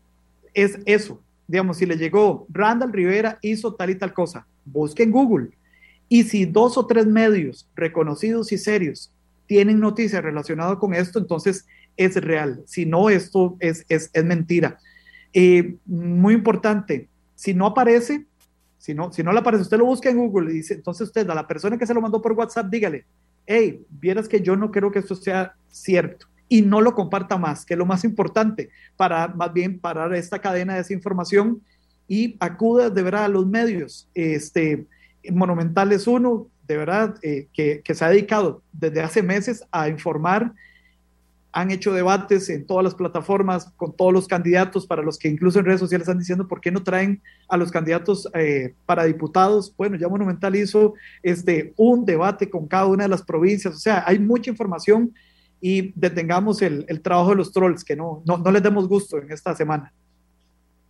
es eso. Digamos, si le llegó Randall Rivera hizo tal y tal cosa, busque en Google. Y si dos o tres medios reconocidos y serios tienen noticias relacionadas con esto, entonces es real. Si no, esto es, es, es mentira. Eh, muy importante, si no aparece, si no, si no le aparece, usted lo busca en Google y dice, entonces usted a la persona que se lo mandó por WhatsApp, dígale, hey, vieras que yo no creo que esto sea cierto y no lo comparta más, que es lo más importante para más bien parar esta cadena de desinformación y acuda de verdad a los medios. Este, Monumental es uno, de verdad, eh, que, que se ha dedicado desde hace meses a informar han hecho debates en todas las plataformas con todos los candidatos, para los que incluso en redes sociales están diciendo por qué no traen a los candidatos eh, para diputados. Bueno, ya Monumental hizo este, un debate con cada una de las provincias, o sea, hay mucha información y detengamos el, el trabajo de los trolls, que no, no, no, les demos gusto en esta semana.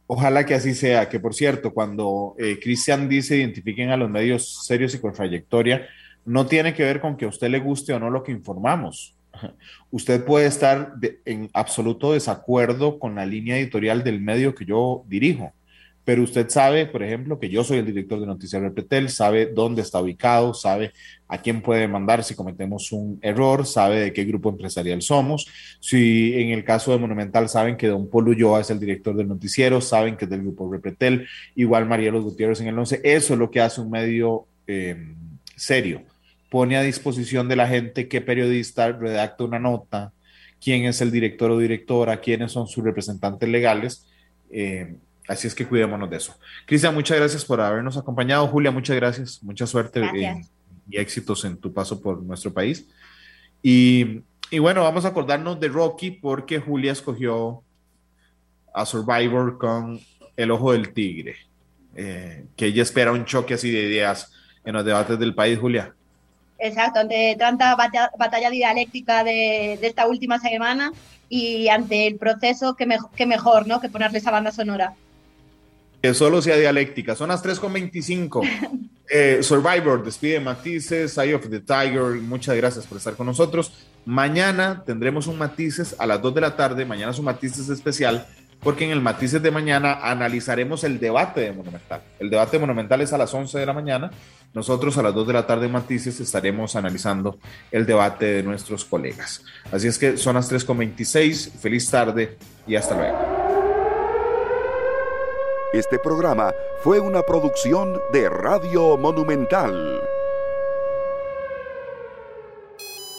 Ojalá que así sea, que por cierto, cuando eh, Cristian dice identifiquen a los medios serios y con trayectoria, no tiene que ver con que a usted le guste o no lo que informamos Usted puede estar en absoluto desacuerdo con la línea editorial del medio que yo dirijo, pero usted sabe, por ejemplo, que yo soy el director de Noticias Repetel, sabe dónde está ubicado, sabe a quién puede mandar si cometemos un error, sabe de qué grupo empresarial somos. Si en el caso de Monumental saben que don Polo Ulloa es el director del noticiero, saben que es del grupo Repetel, igual María Los Gutiérrez en el 11, eso es lo que hace un medio eh, serio pone a disposición de la gente qué periodista redacta una nota, quién es el director o directora, quiénes son sus representantes legales. Eh, así es que cuidémonos de eso. Cristian, muchas gracias por habernos acompañado. Julia, muchas gracias. Mucha suerte y éxitos en tu paso por nuestro país. Y, bueno, vamos a acordarnos de Rocky porque Julia escogió a Survivor con El Ojo del Tigre, eh, que ella espera un choque así de ideas en los debates del país, Julia. Exacto, ante tanta batalla, dialéctica de, esta última semana y ante el proceso, que, mejor, ¿no? Que ponerle esa banda sonora. Que solo sea dialéctica. Son las 3.25. eh, Survivor, despide Matices, Eye of the Tiger. Muchas gracias por estar con nosotros. Mañana tendremos un Matices a las 2 de la tarde. Mañana es un Matices especial porque en el Matices de mañana analizaremos el debate de Monumental. El debate Monumental es a las 11 de la mañana. Nosotros a las 2 de la tarde en Matices estaremos analizando el debate de nuestros colegas. Así es que son las 3.26. Feliz tarde y hasta luego. Este programa fue una producción de Radio Monumental.